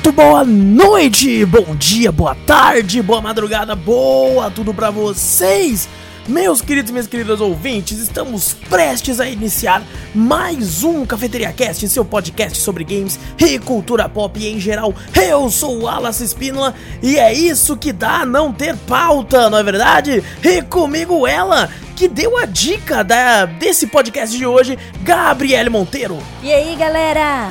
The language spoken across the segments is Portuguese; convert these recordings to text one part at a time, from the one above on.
Muito boa noite, bom dia, boa tarde, boa madrugada, boa tudo pra vocês. Meus queridos e minhas queridas ouvintes, estamos prestes a iniciar mais um Cafeteria Cast, seu podcast sobre games e cultura pop em geral. Eu sou o Alas Espínola e é isso que dá não ter pauta, não é verdade? E comigo ela, que deu a dica da, desse podcast de hoje, Gabriele Monteiro. E aí, galera?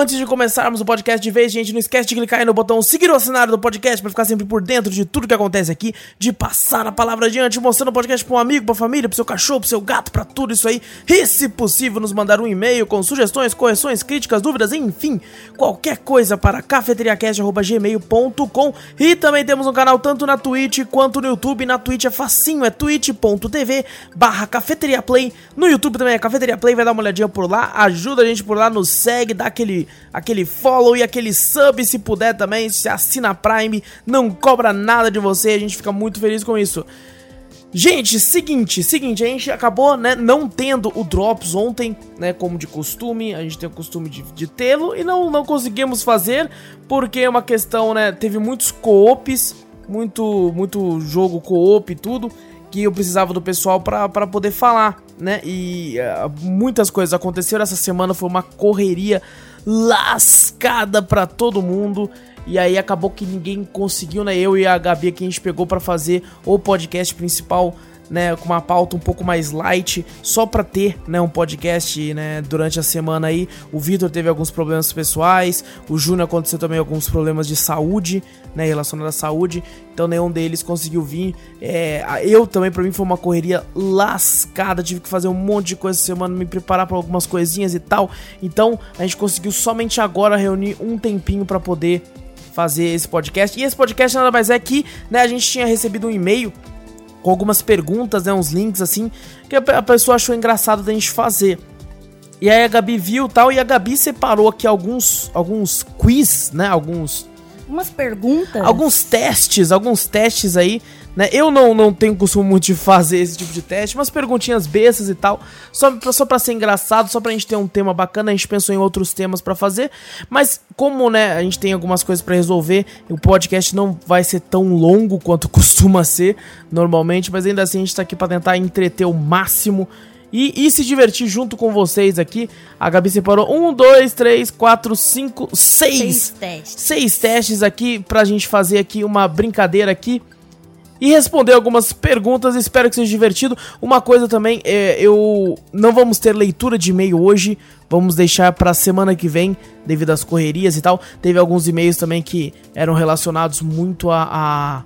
Antes de começarmos o podcast de vez, gente, não esquece de clicar aí no botão seguir o assinar do podcast para ficar sempre por dentro de tudo que acontece aqui, de passar a palavra adiante, mostrando o podcast para um amigo, para família, para seu cachorro, para seu gato, para tudo isso aí. E, se possível, nos mandar um e-mail com sugestões, correções, críticas, dúvidas, enfim, qualquer coisa para cafeteriacast@gmail.com. E também temos um canal tanto na Twitch quanto no YouTube. Na Twitch é facinho, é twitch.tv barra Cafeteria Play. No YouTube também é Cafeteria Play, vai dar uma olhadinha por lá, ajuda a gente por lá, nos segue, dá aquele, aquele follow e aquele sub se puder também, se assina Prime, não cobra nada de você, a gente fica muito feliz com isso. Gente, seguinte, seguinte, a gente acabou, né, não tendo o Drops ontem, né, como de costume, a gente tem o costume de, de tê-lo e não, não conseguimos fazer, porque é uma questão, né, teve muitos co-ops, muito, muito jogo co-op e tudo, que eu precisava do pessoal para poder falar, né? E uh, muitas coisas aconteceram essa semana, foi uma correria lascada para todo mundo. E aí acabou que ninguém conseguiu, né? Eu e a Gabi que a gente pegou para fazer o podcast principal, né, com uma pauta um pouco mais light, só para ter, né, um podcast, né, durante a semana aí. O Vitor teve alguns problemas pessoais, o Júnior aconteceu também alguns problemas de saúde, né, relacionados à saúde. Então nenhum deles conseguiu vir. É, eu também para mim foi uma correria lascada, tive que fazer um monte de coisa essa semana, me preparar para algumas coisinhas e tal. Então a gente conseguiu somente agora reunir um tempinho para poder fazer esse podcast. E esse podcast nada mais é que, né, a gente tinha recebido um e-mail com algumas perguntas, né, uns links assim, que a pessoa achou engraçado da gente fazer. E aí a Gabi viu tal, e a Gabi separou aqui alguns, alguns quiz, né, alguns... Umas perguntas? Alguns testes, alguns testes aí, né, eu não, não tenho costume muito de fazer esse tipo de teste, umas perguntinhas bestas e tal, só, só pra ser engraçado, só pra gente ter um tema bacana, a gente pensou em outros temas para fazer, mas como, né, a gente tem algumas coisas para resolver, o podcast não vai ser tão longo quanto costuma ser normalmente, mas ainda assim a gente tá aqui pra tentar entreter o máximo e, e, se divertir junto com vocês aqui. A Gabi separou um, dois, três, quatro, cinco, seis, Seis testes. seis testes aqui pra gente fazer aqui uma brincadeira aqui e responder algumas perguntas. Espero que seja divertido. Uma coisa também, é, eu não vamos ter leitura de e-mail hoje. Vamos deixar pra semana que vem, devido às correrias e tal. Teve alguns e-mails também que eram relacionados muito a, a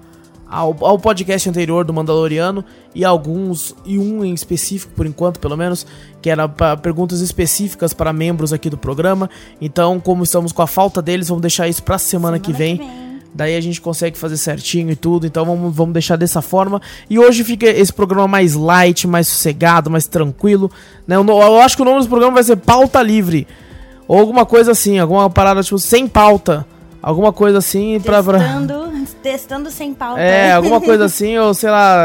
ao, ao, podcast anterior do Mandaloriano e alguns, e um em específico, por enquanto, pelo menos, que era pra, perguntas específicas para membros aqui do programa. Então, como estamos com a falta deles, vamos deixar isso pra semana, semana que, vem. que vem. Daí a gente consegue fazer certinho e tudo. Então vamos, vamos deixar dessa forma. E hoje fica esse programa mais light, mais sossegado, mais tranquilo. Né? Eu, eu acho que o nome do programa vai ser Pauta Livre. Ou alguma coisa assim, alguma parada tipo sem pauta. Alguma coisa assim pra. Testando, testando sem pauta. É, alguma coisa assim, ou sei lá.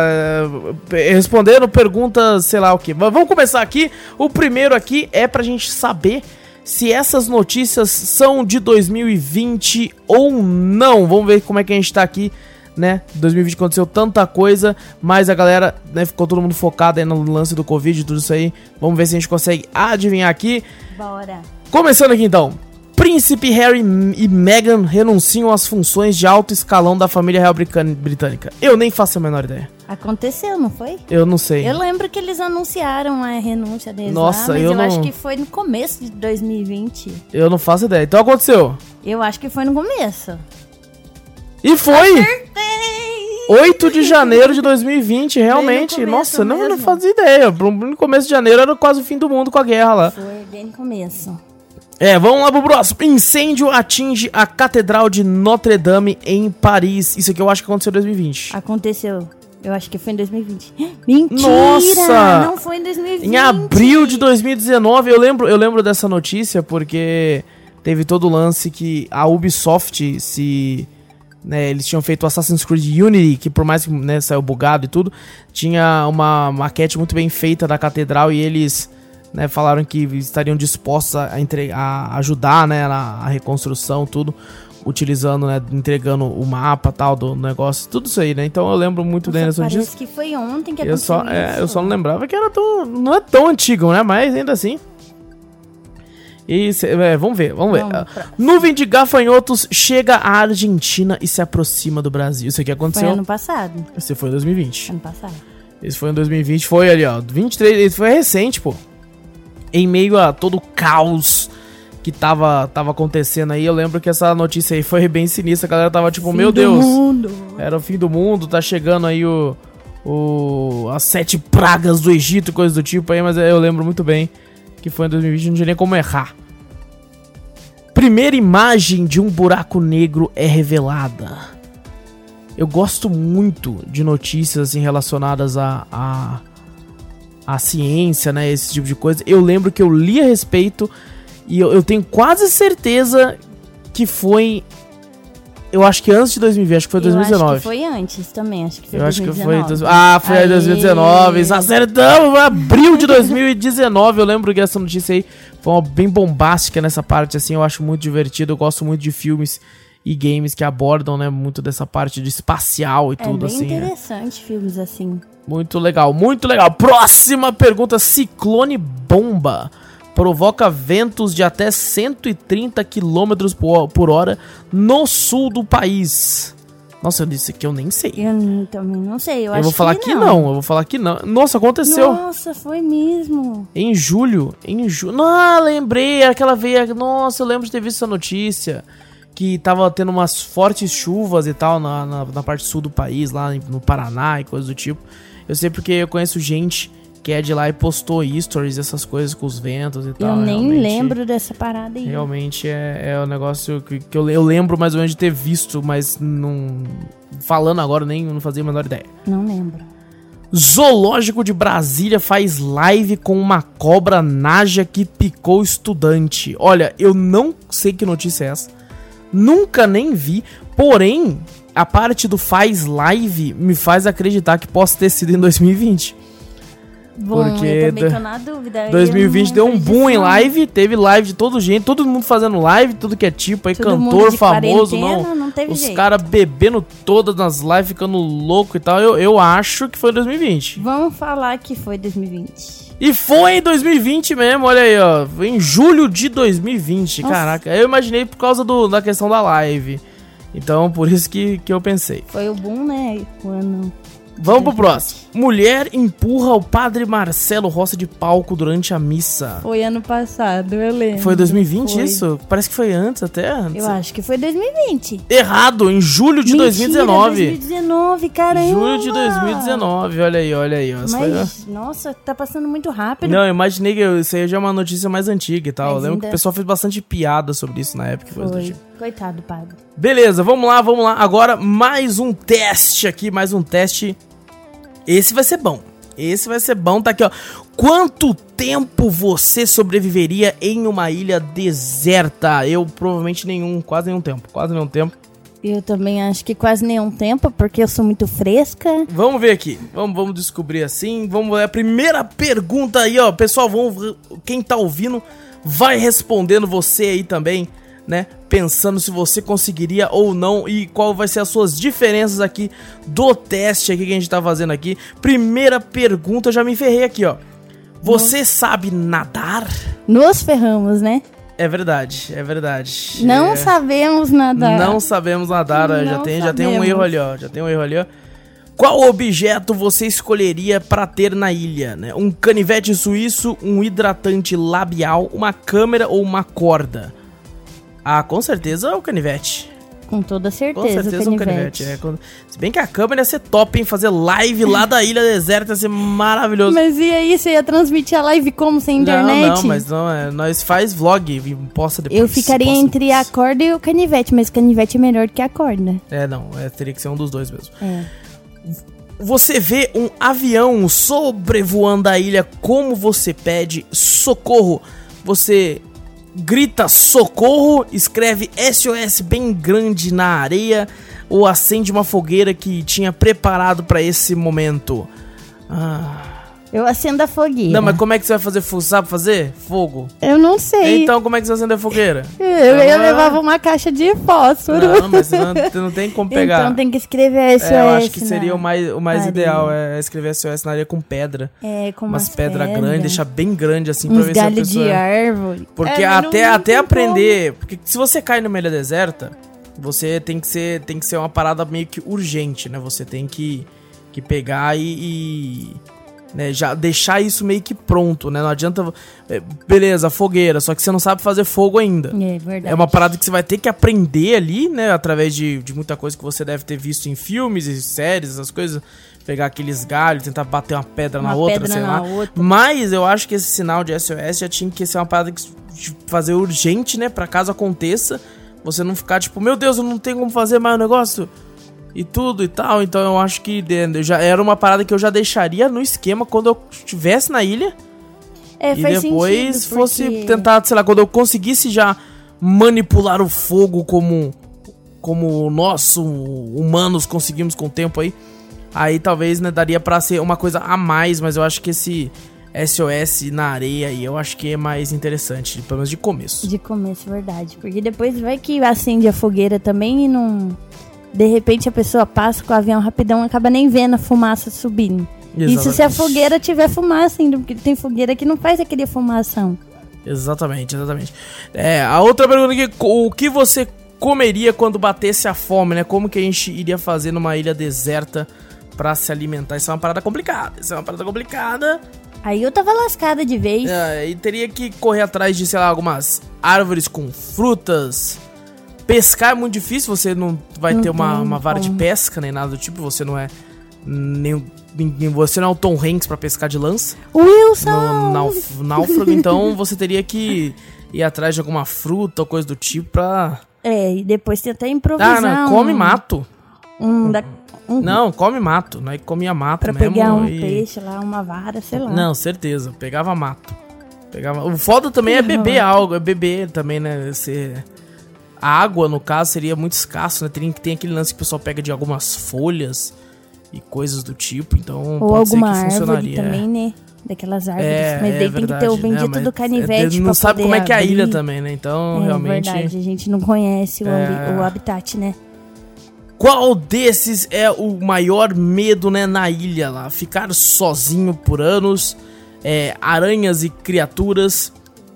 Respondendo perguntas, sei lá o que. Mas vamos começar aqui. O primeiro aqui é pra gente saber se essas notícias são de 2020 ou não. Vamos ver como é que a gente tá aqui, né? 2020 aconteceu tanta coisa, mas a galera, né, ficou todo mundo focado aí no lance do Covid e tudo isso aí. Vamos ver se a gente consegue adivinhar aqui. Bora. Começando aqui então. Príncipe Harry e Meghan renunciam às funções de alto escalão da família real britânica. Eu nem faço a menor ideia. Aconteceu, não foi? Eu não sei. Eu lembro que eles anunciaram a renúncia deles Nossa, lá, mas eu eu, não- acho que foi no começo de 2020. Eu não faço ideia. Então aconteceu. Eu acho que foi no começo. E foi! Acertei! 8 de janeiro de 2020, realmente. começo Nossa, não, não fazia ideia. No começo de janeiro era quase o fim do mundo com a guerra lá. Foi bem no começo. É, vamos lá pro próximo. Incêndio atinge a Catedral de Notre Dame em Paris. Isso aqui eu acho que aconteceu em 2020. Aconteceu. Eu acho que foi em 2020. Mentira! Nossa! Não foi em 2020. Em abril de 2019, eu lembro, eu lembro dessa notícia porque teve todo o lance que a Ubisoft se. né, eles tinham feito o Assassin's Creed Unity, que por mais que né, saiu bugado e tudo, tinha uma maquete muito bem feita da catedral e eles né, falaram que estariam dispostos a, entre, a ajudar né, na a reconstrução, tudo, utilizando, né, entregando o mapa tal do negócio, tudo isso aí, né? Então eu lembro muito bem Nossa, dessa notícia. parece que foi ontem que Eu aconteceu só, é, isso. eu só não lembrava que era tão. Não é tão antigo, né? Mas ainda assim. E cê- é, vamos ver, vamos ver. Vamos pra- Nuvem de gafanhotos chega à Argentina e se aproxima do Brasil. Isso aqui Foi aconteceu. ano passado. Esse foi em 2020. Ano passado. Esse foi em 2020. Foi ali, ó. 23. Esse foi recente, pô. Em meio a todo o caos que tava, tava acontecendo aí. Eu lembro que essa notícia aí foi bem sinistra. A galera tava tipo, Fim meu Deus. mundo. Era o fim do mundo, tá chegando aí o, o as sete pragas do Egito e coisa do tipo aí, mas eu lembro muito bem que foi em 2020, não tinha nem como errar. Primeira imagem de um buraco negro é revelada. Eu gosto muito de notícias assim, relacionadas a, a, a ciência, né? Esse tipo de coisa. Eu lembro que eu li a respeito e eu, eu tenho quase certeza que foi. Eu acho que antes de 2020, acho que foi Eu acho 2019. que foi antes também, acho que foi Eu acho que 2019. foi. Ah, foi Aê. 2019. Acertamos! Abril de 2019. Eu lembro que essa notícia aí foi uma bem bombástica nessa parte, assim. Eu acho muito divertido. Eu gosto muito de filmes e games que abordam, né? Muito dessa parte de espacial e É tudo, bem assim. né? interessante filmes assim. Muito legal, muito legal. Próxima pergunta: Ciclone Bomba provoca ventos de até 130 km por, hora no sul do país. Nossa, eu disse que eu nem sei. Eu também não sei, eu, Eu, acho vou falar que que não. eu vou falar que não. Nossa, aconteceu. Nossa, foi mesmo. Em julho, em julho. Ah, lembrei, aquela veia. Nossa, eu lembro de ter visto essa notícia. Que tava tendo umas fortes chuvas e tal na, na, na parte sul do país, lá no Paraná e coisas do tipo. Eu sei porque eu conheço gente que é de lá e postou stories, essas coisas com os ventos e tal. eu nem realmente- lembro dessa parada aí. Realmente é, é um negócio que, que eu, eu lembro mais ou menos de ter visto, mas não. Falando agora, nem não fazia a menor ideia. Não lembro. Zoológico de Brasília faz live com uma cobra naja que picou estudante. Olha, eu não sei que notícia é essa. Nunca nem vi. Porém, a parte do faz live me faz acreditar que possa ter sido em 2020. Bom, Porque eu também tô na dúvida. eu 2020 não deu um boom em live, teve live de todo jeito, todo mundo fazendo live, tudo que é tipo, aí Todo cantor famoso, não. não Os caras bebendo todas nas lives, ficando louco e tal. Eu, eu acho que foi em 2020. Vamos falar que foi 2020. E foi em 2020 mesmo, olha aí, ó. Em julho de 2020, Nossa. caraca. Eu imaginei por causa do, da questão da live. Então, por isso que, que eu pensei. Foi o boom, né? O ano. Vamos pro próximo. Mulher empurra o padre Marcelo Rossi de palco durante a missa. Foi ano passado, eu lembro. Foi 2020 Foi. isso? Parece que foi antes até. Eu acho que foi 2020. Errado, em julho de Mentira, 2019. 2019, caramba. Julho de 2019, olha aí, olha aí. ó. Isso foi- Mas, nossa, tá passando muito rápido. Não, eu imaginei que isso aí já é uma notícia mais antiga e tal. Mas eu lembro ainda- que o pessoal fez bastante piada sobre isso na época. Foi. tipo. Coitado, padre. Beleza, vamos lá, vamos lá. Agora mais um teste aqui, mais um teste. Esse vai ser bom. Esse vai ser bom, tá aqui, ó. Quanto tempo você sobreviveria em uma ilha deserta? Eu provavelmente nenhum, quase nenhum tempo, quase nenhum tempo. Eu também acho que quase nenhum tempo, porque eu sou muito fresca. Vamos ver aqui. Vamos, vamos descobrir assim. Vamos ver a primeira pergunta aí, ó. Pessoal, vamos, quem tá ouvindo vai respondendo você aí também, né? Pensando se você conseguiria ou não e qual vai ser as suas diferenças aqui do teste aqui que a gente tá fazendo aqui. Primeira pergunta, eu já me ferrei aqui, ó. Você sabe nadar? Nos ferramos, né? É verdade, é verdade. Não é... sabemos nadar. Não sabemos nadar, ó, já Não tem, já tem um sabemos. erro ali, ó. Já tem um erro ali, ó. Qual objeto você escolheria pra ter na ilha? Né? Um canivete suíço, um hidratante labial, uma câmera ou uma corda? Ah, com certeza o canivete. Com toda Com certeza, certeza o um canivete. canivete. é. Se bem que a câmera ia ser top, hein? Fazer live lá da ilha deserta ia ser maravilhoso. Mas e aí, você ia transmitir a live como sem não, internet? não, mas não, é, nós faz vlog e posta depois. Eu ficaria posta entre a depois. corda e o canivete, mas o canivete é melhor que a corda. É, não, é, teria que ser um dos dois mesmo. É. Você vê um avião sobrevoando a ilha como você pede socorro. Você grita socorro, escreve SOS bem grande na areia ou acende uma fogueira que tinha preparado pra esse momento. Ah. Eu acendo a fogueira. Não, mas como é que você vai fazer fogo? Sabe fazer? Fogo. Eu não sei. Então como é que você vai acender a fogueira? eu, eu Ah. levava uma caixa de fósforo. Não, mas não, não tem como pegar. Então tem que escrever SOS. É, eu acho que na- seria o mais, o mais ideal, é escrever SOS na areia com pedra. É, com umas umas pedras pedras. grandes, deixar bem grande assim pra Uns ver se a pessoa... de árvore. Porque É, até, até aprender, porque se você cai numa ilha deserta, você tem que ser tem que ser uma parada meio que urgente, né? Você tem que, que pegar e, e, né, já deixar isso meio que pronto, né? Não adianta é, beleza, fogueira, só que você não sabe fazer fogo ainda. É verdade. É uma parada que você vai ter que aprender ali, né? Através de, de muita coisa que você deve ter visto em filmes e séries, essas coisas. Pegar aqueles galhos, tentar bater uma pedra na Uma outra, pedra sei na lá. outra. Mas eu acho que esse sinal de SOS já tinha que ser uma parada que fazer urgente, né? Pra caso aconteça, você não ficar tipo, meu Deus, eu não tenho como fazer mais o negócio. E tudo e tal. Então eu acho que já era uma parada que eu já deixaria no esquema quando eu estivesse na ilha É, e depois sentido, fosse porque- tentar, sei lá, quando eu conseguisse já manipular o fogo como como nós hu- humanos conseguimos com o tempo aí, aí talvez né, daria pra ser uma coisa a mais, mas eu acho que esse SOS na areia aí eu acho que é mais interessante, pelo menos de começo. De começo, verdade. Porque depois vai que acende a fogueira também e não. De repente a pessoa passa com o avião rapidão e acaba nem vendo a fumaça subindo. Isso se a Exatamente. fogueira tiver fumaça ainda, porque tem fogueira que não faz aquele fumação. Exatamente, exatamente. É, a outra pergunta aqui, o que você comeria quando batesse a fome, né? Como que a gente iria fazer numa ilha deserta pra se alimentar? Isso é uma parada complicada. Isso é uma parada complicada. Aí eu tava lascada de vez. É, e teria que correr atrás de, sei lá, algumas árvores com frutas. Pescar é muito difícil, você não vai Não ter uma, tem uma vara de pesca nem nada do tipo, você não é nem, nem- você não é o Tom Hanks pra pescar de lança Wilson! no nauf- náufrago, então você teria que ir atrás de alguma fruta ou coisa do tipo pra. É, e depois tem até improvisar. Ah, não, come mato. Um, da, um Não, come mato, não é que comia mato pra mesmo. pegar um e- peixe lá, uma vara, sei lá. Não, certeza, pegava mato. Pegava... O foda também é beber algo, é beber também, né? Você... A água, no caso, seria muito escasso, né? Tem, tem aquele lance que o pessoal pega de algumas folhas e coisas do tipo, então Ou pode ser alguma que árvore funcionaria. também, né? Daquelas árvores. É, mas é daí tem que ter o verdade, bendito né? do Mas canivete Não pra sabe como é que é a ilha também, né? Então, É realmente... verdade, a gente não conhece o, É. o habitat, né? Qual desses é o maior medo, né, na ilha lá? Ficar sozinho por anos, é, aranhas e criaturas,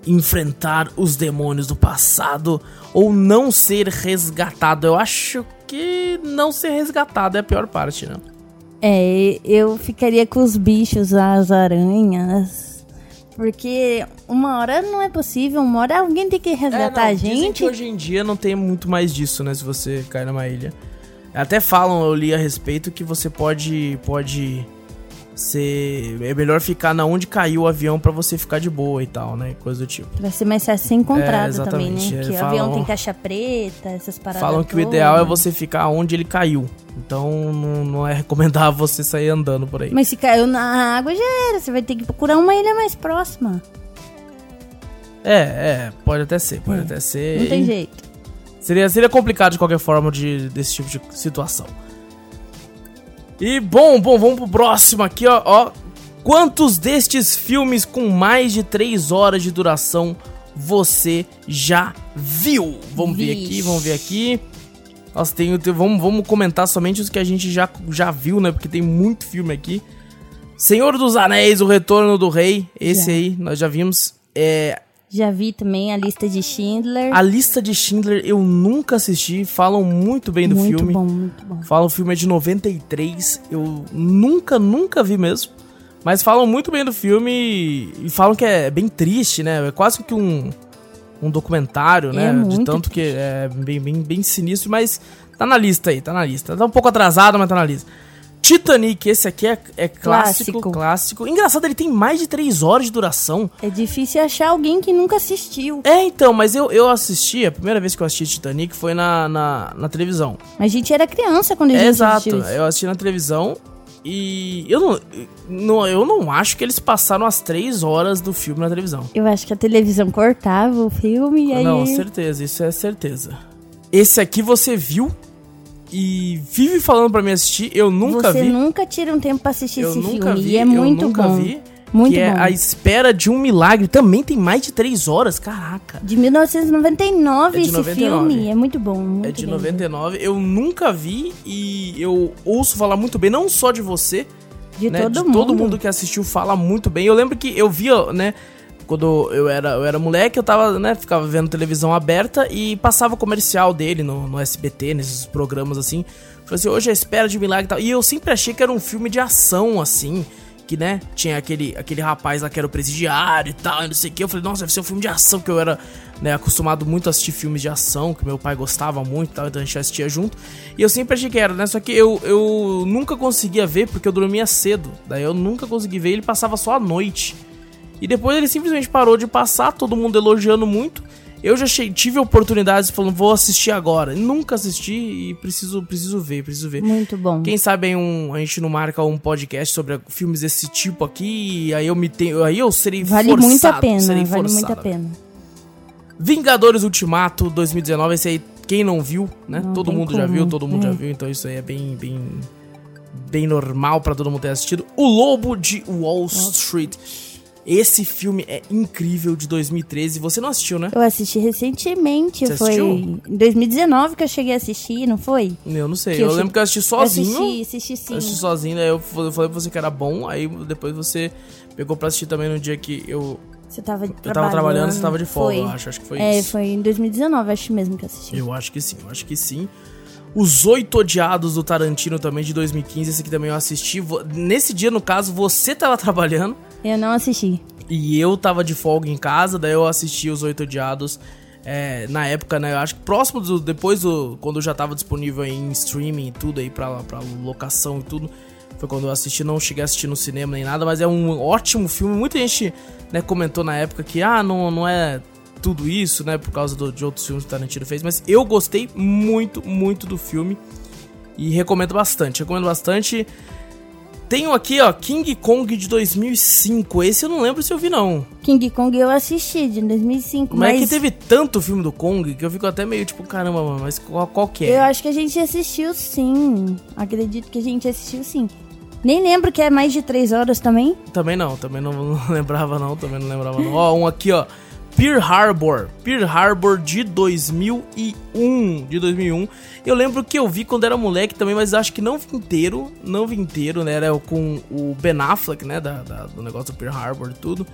enfrentar os demônios do passado ou não ser resgatado? Eu acho que não ser resgatado é a pior parte, né? É, eu ficaria com os bichos, as aranhas. Porque uma hora não é possível, uma hora alguém tem que resgatar É, a não, Dizem gente. hoje em dia não tem muito mais disso, né? Se você cair numa ilha. Até falam, eu li a respeito, que você pode. pode ser. É melhor ficar na onde caiu o avião pra você ficar de boa e tal, né? Coisa do tipo. Vai ser mais fácil ser encontrado É, também, né? é, Que o falam- avião tem caixa preta, essas paradas. Falam que o todas. ideal é você ficar onde ele caiu. Então não, não é recomendável você sair andando por aí. Mas se caiu na água já era, você vai ter que procurar uma ilha mais próxima. É, é, pode até ser, pode até ser. Não tem jeito. Seria, seria complicado de qualquer forma de, desse tipo de situação. E bom, bom, vamos pro próximo aqui, ó, ó. Quantos destes filmes com mais de 3 horas de duração você já viu? Vamos ver aqui, Vixe. vamos ver aqui. Nossa, tem, tem- vamos, vamos comentar somente os que a gente já, já viu, né? Porque tem muito filme aqui. Senhor dos Anéis, O Retorno do Rei. Esse Já. aí, nós já vimos. É, Já vi também a lista de Schindler. A lista de Schindler eu nunca assisti, falam muito bem do muito filme. Muito bom, muito bom. Falam o filme é de 93, eu nunca, nunca vi mesmo. Mas falam muito bem do filme e falam que é bem triste, né? É quase que um, um documentário, né? É de tanto que é bem, bem, bem sinistro, mas tá na lista aí, tá na lista. Tá um pouco atrasado, mas tá na lista. Titanic, esse aqui é, é clássico, clássico, clássico. Engraçado, ele tem mais de 3 horas de duração. É difícil achar alguém que nunca assistiu. É, então, mas eu, eu assisti, a primeira vez que eu assisti Titanic foi na, na, na televisão. A gente era criança quando a gente é, Exato, eu assisti na televisão e eu não, não, eu não acho que eles passaram as 3 horas do filme na televisão. Eu acho que a televisão cortava o filme e aí... Não, certeza, isso é certeza. Esse aqui você viu e vive falando para mim assistir, eu nunca Você vi. Você nunca tira um tempo pra assistir eu esse filme vi, e é muito bom. vi. Muito que bom. é A Espera de um Milagre. Também tem mais de 3 horas, caraca. De 1999 É de esse 99. filme. É muito bom. Muito É de bem 99. Eu nunca vi e eu ouço falar muito bem, não só de você, De né? todo de mundo. todo mundo que assistiu fala muito bem. Eu lembro que eu via, né? Quando eu era, eu era moleque, eu tava, né, ficava vendo televisão aberta e passava o comercial dele no, no SBT, nesses programas assim. Falei assim, hoje é espera de milagre e tal. E eu sempre achei que era um filme de ação, assim. Que, né, tinha aquele, aquele rapaz lá que era o presidiário e tal, e não sei o que. Eu falei, nossa, deve ser um filme de ação, porque eu era, né, acostumado muito a assistir filmes de ação, que meu pai gostava muito e tal, então a gente assistia junto. E eu sempre achei que era, né, só que eu, eu nunca conseguia ver, porque eu dormia cedo. Daí eu nunca consegui ver, ele passava só à noite. E depois ele simplesmente parou de passar, todo mundo elogiando muito. Eu já tive oportunidades falando, vou assistir agora. Nunca assisti e preciso, preciso ver, preciso ver. Muito bom. Quem sabe aí um, a gente não marca um podcast sobre filmes desse tipo aqui, e aí eu me tenho, aí eu serei Vale forçado, muito a pena, serei vale forçado. muito a pena. Vingadores Ultimato 2019, esse aí quem não viu, né? Não todo mundo já como. viu, todo mundo É. já viu, então isso aí é bem bem bem normal pra todo mundo ter assistido. O Lobo de Wall Street. Esse filme é incrível de 2013. Você não assistiu, né? Eu assisti recentemente, Você foi assistiu? em 2019 que eu cheguei a assistir, não foi? Eu não sei. Que Eu, eu che- lembro que eu assisti sozinho. Eu assisti, assisti sim. Eu assisti sozinho, aí eu falei pra você que era bom, aí depois você pegou pra assistir também no dia que eu, Você tava eu tava trabalhando, você tava de folga, eu acho. Acho que foi É, isso. foi em 2019, acho mesmo que eu assisti. Eu acho que sim, eu acho que sim. Os Oito Odiados do Tarantino também, de 2015, esse aqui também eu assisti. Nesse dia, no caso, você tava trabalhando Eu não assisti. e eu tava de folga em casa, daí eu assisti Os Oito Odiados. é, na época, né, eu acho que próximo do, depois do, quando já tava disponível em streaming e tudo aí pra, pra locação e tudo, foi quando eu assisti, não cheguei a assistir no cinema nem nada, mas é um ótimo filme, muita gente, né, comentou na época que, ah, não, não é tudo isso, né, por causa do- de outros filmes que o Tarantino fez, mas eu gostei muito, muito do filme e recomendo bastante, recomendo bastante. Tenho aqui, ó, King Kong de 2005, esse eu não lembro se eu vi não. King Kong eu assisti, de 2005, Mas mas... é que teve tanto filme do Kong que eu fico até meio tipo, caramba, mano, mas qual, qual que Eu é? acho que a gente assistiu sim. Acredito que a gente assistiu sim. Nem lembro que é mais de três horas também. Também não, também não, não lembrava não, também não lembrava não. Ó, um aqui, ó. Pearl Harbor. Pearl Harbor de 2001. De 2001. Eu lembro que eu vi quando era moleque também, mas acho que não vi inteiro. Não vi inteiro, né? Era com o Ben Affleck, né? Da, da- do negócio do Pearl Harbor e tudo.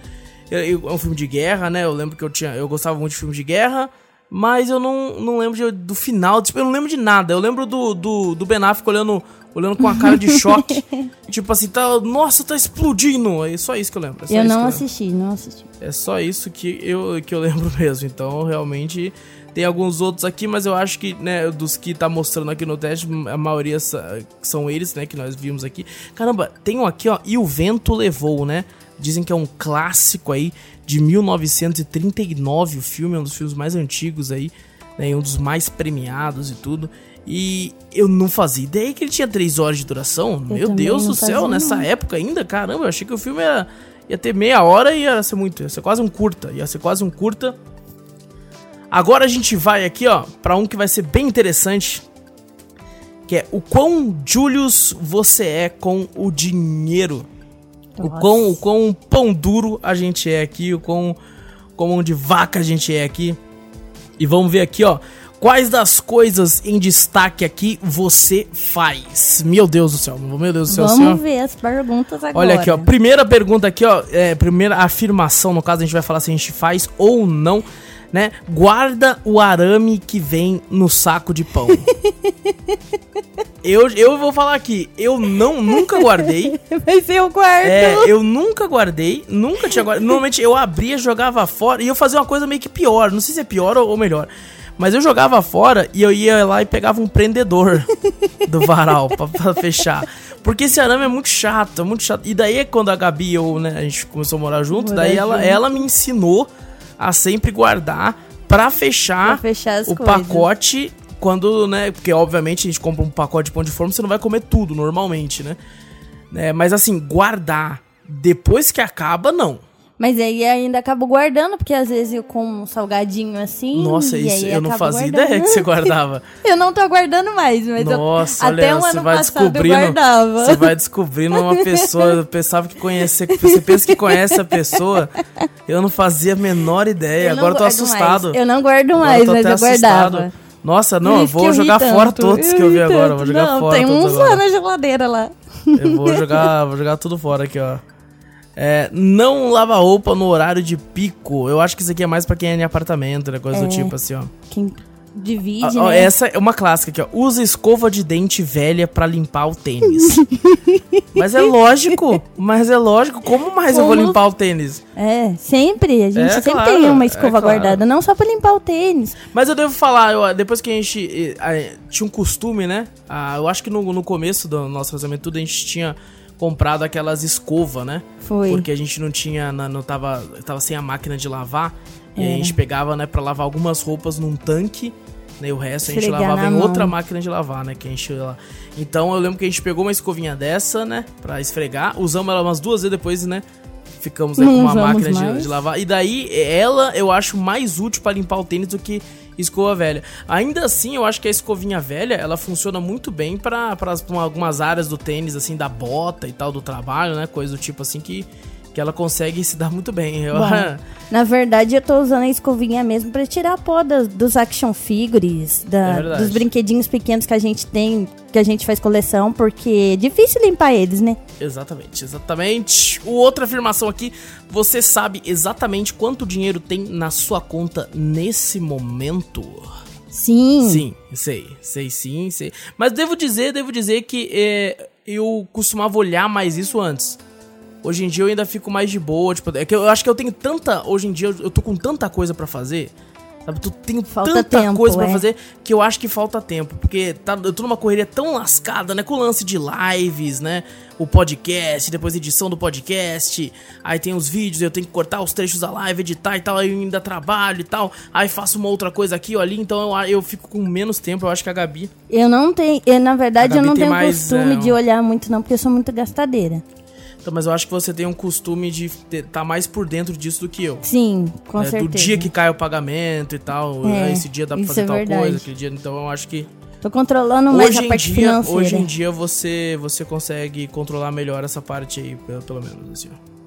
É um filme de guerra, né? Eu lembro que eu tinha. Eu gostava muito de filmes de guerra. Mas eu não, não lembro de- do final. Tipo, eu não lembro de nada. Eu lembro do, do, do Ben Affleck olhando, olhando com a cara de choque. tipo assim, tá. Nossa, tá explodindo. É só isso que eu lembro. é eu não lembro. assisti, não assisti. É só isso que eu, que eu lembro mesmo. Então, realmente, tem alguns outros aqui, mas eu acho que, né, dos que tá mostrando aqui no teste, a maioria são eles, né, que nós vimos aqui. Caramba, tem um aqui, ó, E o Vento Levou, né? Dizem que é um clássico aí, de 1939, o filme, é um dos filmes mais antigos aí, né, um dos mais premiados e tudo. E eu não fazia ideia que ele tinha 3 horas de duração. Meu também Deus do céu, nessa não. época ainda, caramba, eu achei que o filme ia, ia ter meia hora e ia ser muito, ia ser quase um curta, ia ser quase um curta. Agora a gente vai aqui, ó, pra um que vai ser bem interessante, que é o quão Julius você é com o dinheiro. O quão, o quão pão duro a gente é aqui, o quão, quão mão de vaca a gente é aqui. E vamos ver aqui, ó, Quais das coisas em destaque aqui você faz? Meu Deus do céu, meu Deus do céu. Vamos senhor. ver as perguntas agora. Olha aqui, ó. Primeira pergunta aqui, ó. É, primeira afirmação, no caso, a gente vai falar se a gente faz ou não, né? Guarda o arame que vem no saco de pão. eu, eu vou falar aqui, eu não, nunca guardei. Vai ser o quarto. É, eu nunca guardei, nunca tinha guardado. Normalmente eu abria, jogava fora e eu fazia uma coisa meio que pior. Não sei se é pior ou melhor. Mas eu jogava fora e eu ia lá e pegava um prendedor do varal pra, pra, fechar. Porque esse arame é muito chato, é muito chato. E daí quando a Gabi e eu, né, a gente começou a morar junto, morar daí junto. Ela, ela me ensinou a sempre guardar pra fechar, pra fechar o coisas. pacote quando, né, porque obviamente a gente compra um pacote de pão de forma, você não vai comer tudo normalmente, né? É, mas assim, guardar depois que acaba, não. Mas aí ainda acabo guardando, porque às vezes eu como um salgadinho assim. Nossa, isso eu não fazia guardando. ideia que você guardava. eu não tô guardando mais, mas Nossa, eu, olha, até um ano vai passado eu guardava. Você vai descobrindo uma pessoa, eu pensava que conhecia, você pensa que conhece a pessoa. Eu não fazia a menor ideia, agora eu tô assustado. Mais. Eu não guardo mais, mas eu assustado. guardava. Nossa, não, eu vou jogar fora todos que eu vi agora. Vou jogar não, fora. Tem uns lá na geladeira lá. Eu vou jogar, vou jogar tudo fora aqui, ó. É, não lava roupa no horário de pico. Eu acho que isso aqui é mais para quem é em apartamento, né? Coisa é, do tipo, assim, ó. Quem divide, ah, né? Essa é uma clássica aqui, ó. Usa escova de dente velha para limpar o tênis. mas é lógico, mas é lógico. Como mais Como? eu vou limpar o tênis? É, sempre. A gente é, sempre claro, tem uma escova é, guardada, claro. não só para limpar o tênis. Mas eu devo falar, eu, depois que a gente a, tinha um costume, né? Ah, eu acho que no, no começo do nosso casamento tudo a gente tinha comprado aquelas escova, né? Foi. Porque a gente não tinha, não tava, tava sem a máquina de lavar. E a gente pegava, né, pra lavar algumas roupas num tanque, né? E o resto Esfregar a gente lavava em mão. outra máquina de lavar, né? Que a gente lá. Então eu lembro que a gente pegou uma escovinha dessa, né? Pra esfregar. Usamos ela umas duas vezes depois, né? Ficamos né, com uma máquina de, de, lavar. E daí, ela eu acho mais útil para limpar o tênis do que escova velha. Ainda assim, eu acho que a escovinha velha, ela funciona muito bem para algumas áreas do tênis, assim, da bota e tal, do trabalho, né? Coisa do tipo assim que que ela consegue se dar muito bem. Eu... Bom, na verdade, eu tô usando a escovinha mesmo para tirar a pó das, dos action figures, da, é dos brinquedinhos pequenos que a gente tem, que a gente faz coleção, porque é difícil limpar eles, né? Exatamente, exatamente. Outra afirmação aqui, você sabe exatamente quanto dinheiro tem na sua conta nesse momento? Sim. Sim, sei, sei sim, sei. Mas devo dizer, devo dizer que é, eu costumava olhar mais isso antes. Hoje em dia eu ainda fico mais de boa, tipo, é que eu acho que eu tenho tanta, hoje em dia eu tô com tanta coisa para fazer, sabe? Tu tenho falta tanta tempo, coisa para é. fazer que eu acho que falta tempo, porque tá, eu tô numa correria tão lascada, né, com o lance de lives, né? O podcast, depois edição do podcast, aí tem os vídeos, eu tenho que cortar os trechos da live, editar e tal, aí eu ainda trabalho e tal, aí faço uma outra coisa aqui ou ali, então eu, eu fico com menos tempo, eu acho que a Gabi... Eu não tenho, eu, na verdade eu não tenho mais, costume é, de olhar muito não, porque eu sou muito gastadeira. Então, mas eu acho que você tem um costume de estar tá mais por dentro disso do que eu. Sim, com é, certeza. Do dia que cai o pagamento e tal. É, esse dia dá pra fazer é tal verdade. coisa, aquele dia. Então eu acho que. Tô controlando mais hoje a parte dia, financeira. Hoje em dia você, você consegue controlar melhor essa parte aí, pelo, pelo menos, assim, ó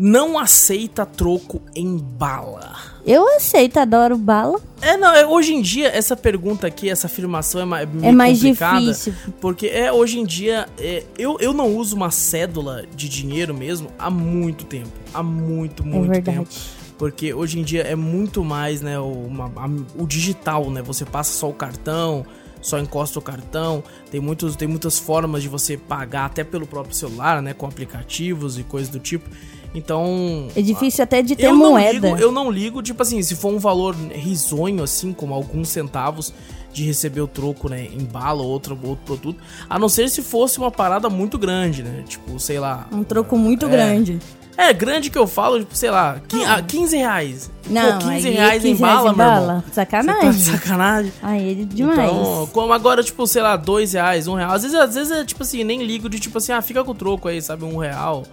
não aceita troco em bala. Eu aceito, adoro bala. É, não, é, hoje em dia, essa pergunta aqui, essa afirmação é mais, é mais difícil. Porque é, hoje em dia, é, eu, eu não uso uma cédula de dinheiro mesmo há muito tempo. Há muito, é muito é tempo. Porque hoje em dia é muito mais, né, o, uma, a, o digital, né? Você passa só o cartão, só encosta o cartão. Tem, muitos, tem muitas formas de você pagar até pelo próprio celular, né? Com aplicativos e coisas do tipo. Então. É difícil até de ter moeda. Ligo, eu não ligo, tipo assim, se for um valor risonho, assim, como alguns centavos de receber o troco, né, em bala ou outro, outro produto. A não ser se fosse uma parada muito grande, né? Tipo, sei lá. Um troco muito é, grande. É, grande que eu falo, tipo, sei lá, 15 reais. Não, Pô, 15 reais 15 em bala, meu irmão. Sacanagem. Tá sacanagem. Aí é demais. Então, como agora, tipo, sei lá, 2 reais, 1 um real. Às vezes, às vezes é tipo assim, nem ligo de tipo assim, ah, fica com o troco aí, sabe, um real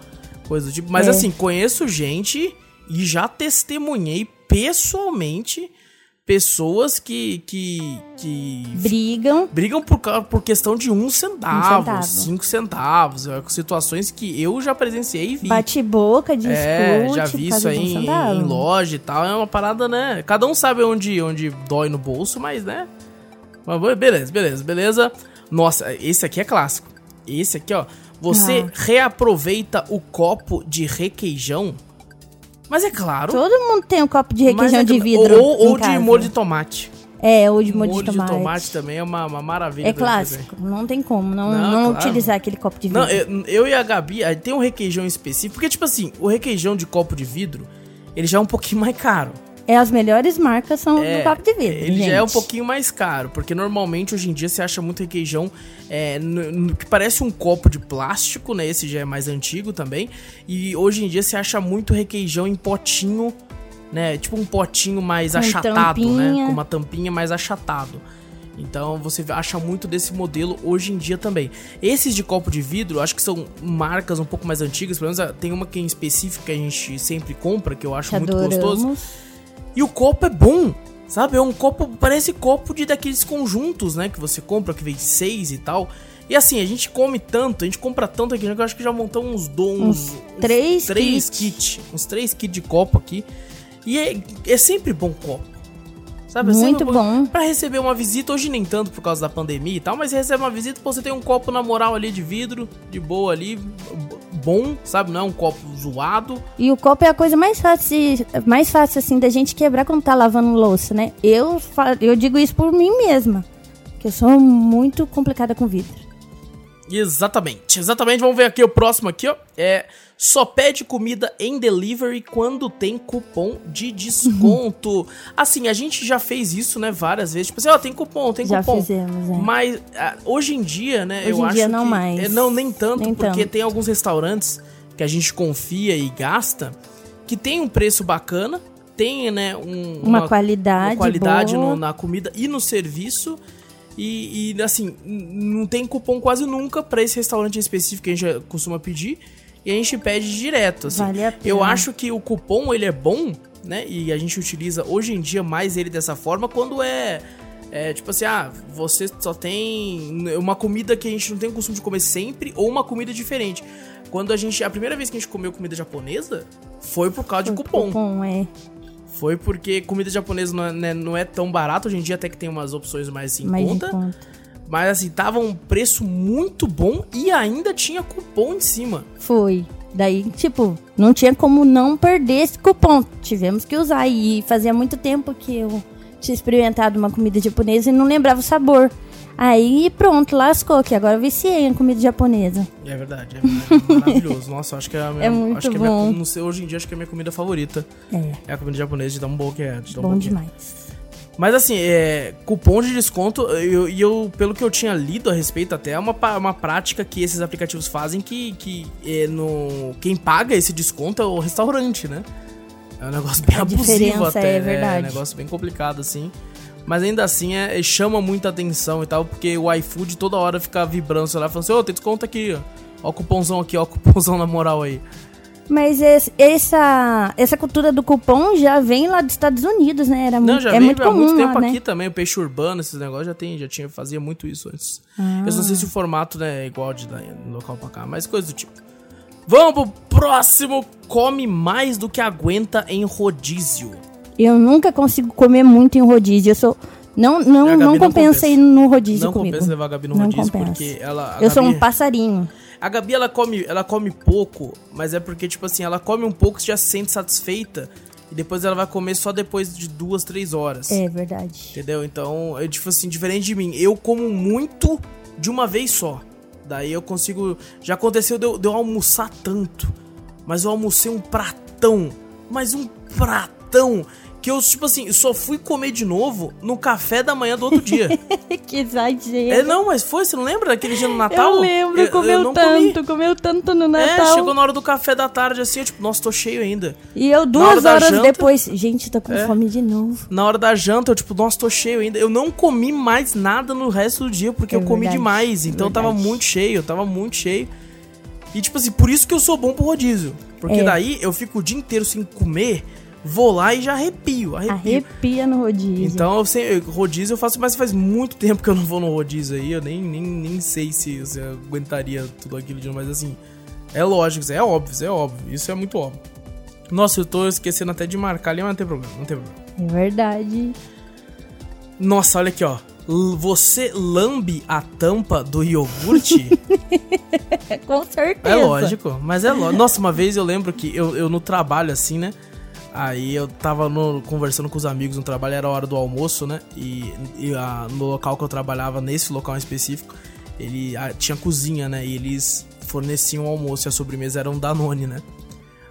coisa do tipo. Mas é. assim, conheço gente e já testemunhei pessoalmente pessoas que, que, que brigam brigam por, por questão de um centavo, um centavo. cinco centavos, é, situações que eu já presenciei e vi. Bate boca, discute. É, já vi isso aí em, em, loja e tal, é uma parada, né? Cada um sabe onde, onde dói no bolso, mas né? Mas beleza, beleza, beleza. Nossa, esse aqui é clássico. Esse aqui, ó. Você ah. reaproveita o copo de requeijão mas é claro. Todo mundo tem um copo de requeijão é, de vidro. Ou, ou de molho de tomate. É, ou de molho, molho de tomate. Molho de tomate também é uma, uma maravilha. É clássico, não tem como não, não, não claro. utilizar aquele copo de vidro. Não, eu, eu, e a Gabi, tem um requeijão específico, porque tipo assim, o requeijão de copo de vidro, ele já é um pouquinho mais caro. É, as melhores marcas são é, do copo de vidro. Ele gente. já é um pouquinho mais caro, porque normalmente hoje em dia você acha muito requeijão é, no, no, que parece um copo de plástico, né? Esse já é mais antigo também. E hoje em dia você acha muito requeijão em potinho, né? Tipo um potinho mais Com achatado, né? tampinha. né? Com uma tampinha mais achatado. Então você acha muito desse modelo hoje em dia também. Esses de copo de vidro, acho que são marcas um pouco mais antigas, pelo menos tem uma que em específico que a gente sempre compra, que eu acho que muito adoramos. gostoso e o copo é bom, sabe? É um copo, parece copo de daqueles conjuntos, né? Que você compra, que vem seis e tal. E assim, a gente come tanto, a gente compra tanto aqui, que eu acho que já montamos uns dons. Uns, uns três, três kits. Kit, uns três kits de copo aqui. E é, é sempre bom copo. Sabe? Muito bom. bom. Pra receber uma visita, hoje nem tanto por causa da pandemia e tal, mas recebe uma visita, você tem um copo na moral ali de vidro, de boa ali, bom, sabe? Não é um copo zoado. E o copo é a coisa mais fácil, mais fácil assim da gente quebrar quando tá lavando louça, né? Eu, eu digo isso por mim mesma, que eu sou muito complicada com vidro. Exatamente, exatamente. Vamos ver aqui o próximo aqui, ó. É só pede comida em delivery quando tem cupom de desconto. assim, a gente já fez isso, né, várias vezes. Tipo assim, ó, oh, tem cupom, tem já cupom. Fizemos, é. Mas uh, hoje em dia, né, hoje eu em acho dia não que, mais. É, não, nem tanto, nem porque tanto. tem alguns restaurantes que a gente confia e gasta que tem um preço bacana, tem, né, um, uma, uma, qualidade, uma qualidade no, na comida e no serviço. E, e, assim, não tem cupom quase nunca para esse restaurante específico que a gente costuma pedir e a gente pede direto, assim. Vale a pena. Eu acho que o cupom, ele é bom, né? E a gente utiliza hoje em dia mais ele dessa forma quando é... É tipo assim, ah, você só tem uma comida que a gente não tem o costume de comer sempre ou uma comida diferente. Quando a gente. A primeira vez que a gente comeu comida japonesa foi por causa foi de cupom. cupom é. Foi porque comida japonesa não é, né, não é tão barato. Hoje em dia até que tem umas opções mais em mais conta. conta. Mas assim, tava um preço muito bom e ainda tinha cupom em cima. Foi. Daí, tipo, não tinha como não perder esse cupom. Tivemos que usar. E fazia muito tempo que eu tinha experimentado uma comida japonesa e não lembrava o sabor. Aí pronto, lascou, que agora eu viciei em comida japonesa. É verdade, é, verdade, é maravilhoso. Nossa, acho que é a minha, é muito acho que bom. É minha, não sei, hoje em dia acho que é a minha comida favorita. É. É a comida japonesa de tão boa que é. De bom demais. Mas assim, é, cupom de desconto, e eu, eu, pelo que eu tinha lido a respeito até, é uma, uma prática que esses aplicativos fazem que, que é no, quem paga esse desconto é o restaurante, né? É um negócio bem a abusivo até. É, verdade. é um negócio bem complicado, assim. Mas ainda assim é, chama muita atenção e tal, porque o iFood toda hora fica vibrando lá, falando assim, ô, oh, tem desconto aqui, ó. Ó o cupomzão aqui, ó o cupomzão na moral aí. Mas esse, essa, essa cultura do cupom já vem lá dos Estados Unidos, né? Era Não, muito, já é vem muito há comum muito tempo lá, né? aqui também, o peixe urbano, esses negócios já tem, já tinha, fazia muito isso antes. Ah. Eu não sei se o formato né, é igual de no local pra cá, mas coisa do tipo. Vamos pro próximo. Come mais do que aguenta em rodízio. Eu nunca consigo comer muito em rodízio. Eu sou. Não, não, não compensa ir no rodízio não comigo. Não compensa levar a Gabi no não rodízio, compensa. porque ela... Eu Gabi, sou um passarinho. A Gabi, ela come, ela come pouco, mas é porque, tipo assim, ela come um pouco e já se sente satisfeita. E depois ela vai comer só depois de duas, três horas. É verdade. Entendeu? Então, é tipo assim, diferente de mim. Eu como muito de uma vez só. Daí eu consigo. Já aconteceu de eu, de eu almoçar tanto. Mas eu almocei um pratão. Mas um pratão que eu, tipo assim, só fui comer de novo no café da manhã do outro dia. que exagero. É, não, mas foi, você não lembra daquele dia no Natal? Eu lembro, eu, comeu eu tanto, comi. comeu tanto no Natal. É, chegou na hora do café da tarde, assim, eu tipo, nossa, tô cheio ainda. E eu duas horas janta, depois, gente, tô com é, fome de novo. Na hora da janta, eu tipo, nossa, tô cheio ainda. Eu não comi mais nada no resto do dia, porque é eu verdade, comi demais, então verdade. tava muito cheio, eu tava muito cheio. E tipo assim, por isso que eu sou bom pro rodízio. Porque é. daí eu fico o dia inteiro sem comer vou lá e já arrepio, arrepio. Arrepia no rodízio. Então, eu rodízio eu faço, mas faz muito tempo que eu não vou no rodízio aí. Eu nem, nem, nem sei se, se eu aguentaria tudo aquilo de novo, mas assim, é lógico, é óbvio, é óbvio. Isso é muito óbvio. Nossa, eu tô esquecendo até de marcar ali, mas não tem problema, não tem problema. É verdade. Nossa, olha aqui, ó. Você lambe a tampa do iogurte? Com certeza. É lógico, mas é lógico. Nossa, uma vez eu lembro que eu, eu no trabalho, assim, né? Aí eu tava no- conversando com os amigos no trabalho, era a hora do almoço, né? E, e a- no local que eu trabalhava, nesse local em específico, ele ah, tinha cozinha, né? E eles forneciam o almoço e a sobremesa era um Danone, né?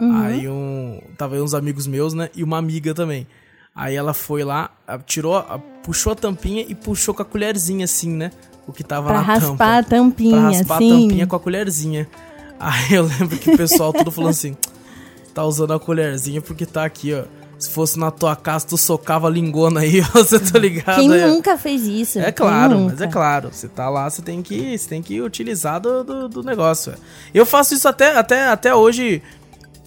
Aí um. Tava aí uns amigos meus, né? E uma amiga também. Aí ela foi lá, tirou, puxou a tampinha e puxou com a colherzinha, assim, né? O que tava Pra na raspar tampa. a tampinha, Pra raspar assim. a tampinha com a colherzinha. Aí eu lembro que o pessoal tudo falou assim: tá usando a colherzinha porque tá aqui, ó. Se fosse na tua casa, tu socava a lingona aí, você tá ligado? Quem É- nunca fez isso? É claro, mas é claro. Você tá lá, você tem que, você tem que utilizar do, do, do negócio. é. Eu faço isso até, até, até hoje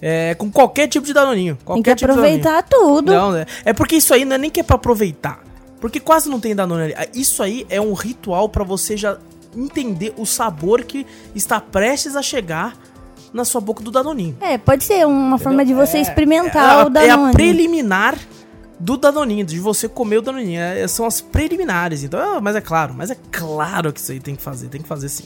é, com qualquer tipo de danoninho. Tem que tipo aproveitar tudo. Não, é, é porque isso aí não é nem que é pra aproveitar. Porque quase não tem Danone ali. Ah, Isso aí é um ritual pra você já entender o sabor que está prestes a chegar na sua boca do Danoninho. É, pode ser uma forma de você É, experimentar é, o a- É a preliminar do Danoninho, de você comer o Danoninho. É, são as preliminares. Então, ah, mas é claro, mas é claro que isso aí tem que fazer, tem que fazer sim.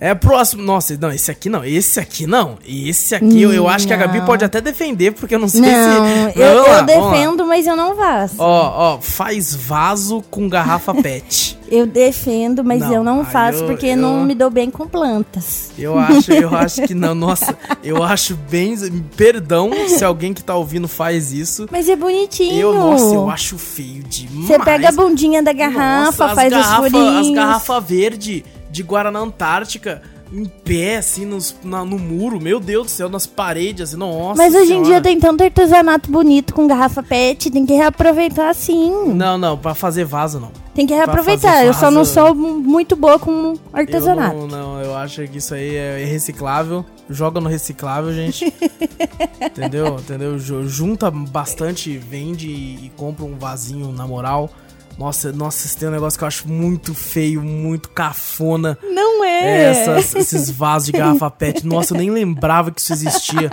É próximo. Nossa, não, esse aqui não. Esse aqui não. Esse aqui eu, eu acho que a Gabi pode até defender, porque eu não sei Não, se. eu, eu lá. defendo, mas eu não faço. Ó, ó, faz vaso com garrafa pet. Eu defendo, mas Não, eu não faço eu- porque não me dou bem com plantas. Eu acho, eu acho que não. Nossa, eu acho bem. Perdão se alguém que tá ouvindo faz isso. Mas é bonitinho. Eu, nossa, eu acho feio demais. Você pega a bundinha da garrafa, Nossa, faz as garrafa, furinhos. As garrafas verde de Guaraná Antártica em pé, assim, nos, na- no muro. Meu Deus do céu, nas paredes, assim, nossa Mas hoje em senhora. dia tem tanto artesanato bonito com garrafa pet, tem que reaproveitar sim. Não, não, pra fazer vaso não. Tem que reaproveitar. Eu só não sou mu- muito boa com Eu artesanato. não, não, eu acho que isso aí é reciclável. Joga no reciclável, gente. entendeu? Entendeu? Ju- Junta bastante, vende e e compra um vasinho na moral. Nossa, nossa, tem um negócio que eu acho muito feio, muito cafona. Não, é. Essas- esses vasos de garrafa pet. Nossa, eu nem lembrava que isso existia.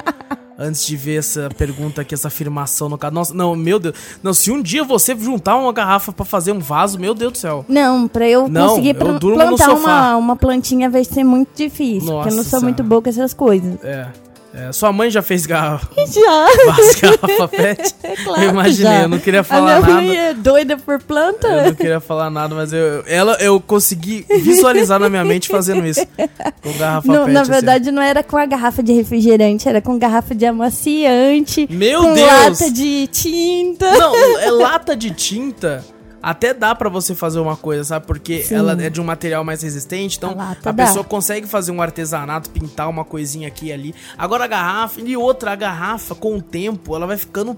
Antes de ver essa pergunta aqui, essa afirmação no caso. Nossa, não, meu Deus. Não, se um dia você juntar uma garrafa pra fazer um vaso, meu Deus do céu. Não, pra eu Não, conseguir eu pl- plantar uma, uma plantinha vai ser muito difícil. porque eu não Nossa sou muito boa com essas coisas. É. é, sua mãe já fez garrafa, Já. garrafa pet? É claro eu imaginei, eu não queria A falar minha nada. mãe é doida por planta. Eu não queria falar nada, mas eu, ela, eu consegui visualizar na minha mente fazendo isso. Com garrafa Não, pet. na assim. verdade, não era com a garrafa de refrigerante, era com garrafa de amaciante. Meu com Deus! lata de tinta. Não, é lata de tinta. Até dá pra você fazer uma coisa, sabe? Porque Sim. ela é de um material mais resistente, então A lata a pessoa consegue fazer um artesanato, pintar uma coisinha aqui e ali. Agora a garrafa, e outra, a garrafa, com o tempo, ela vai ficando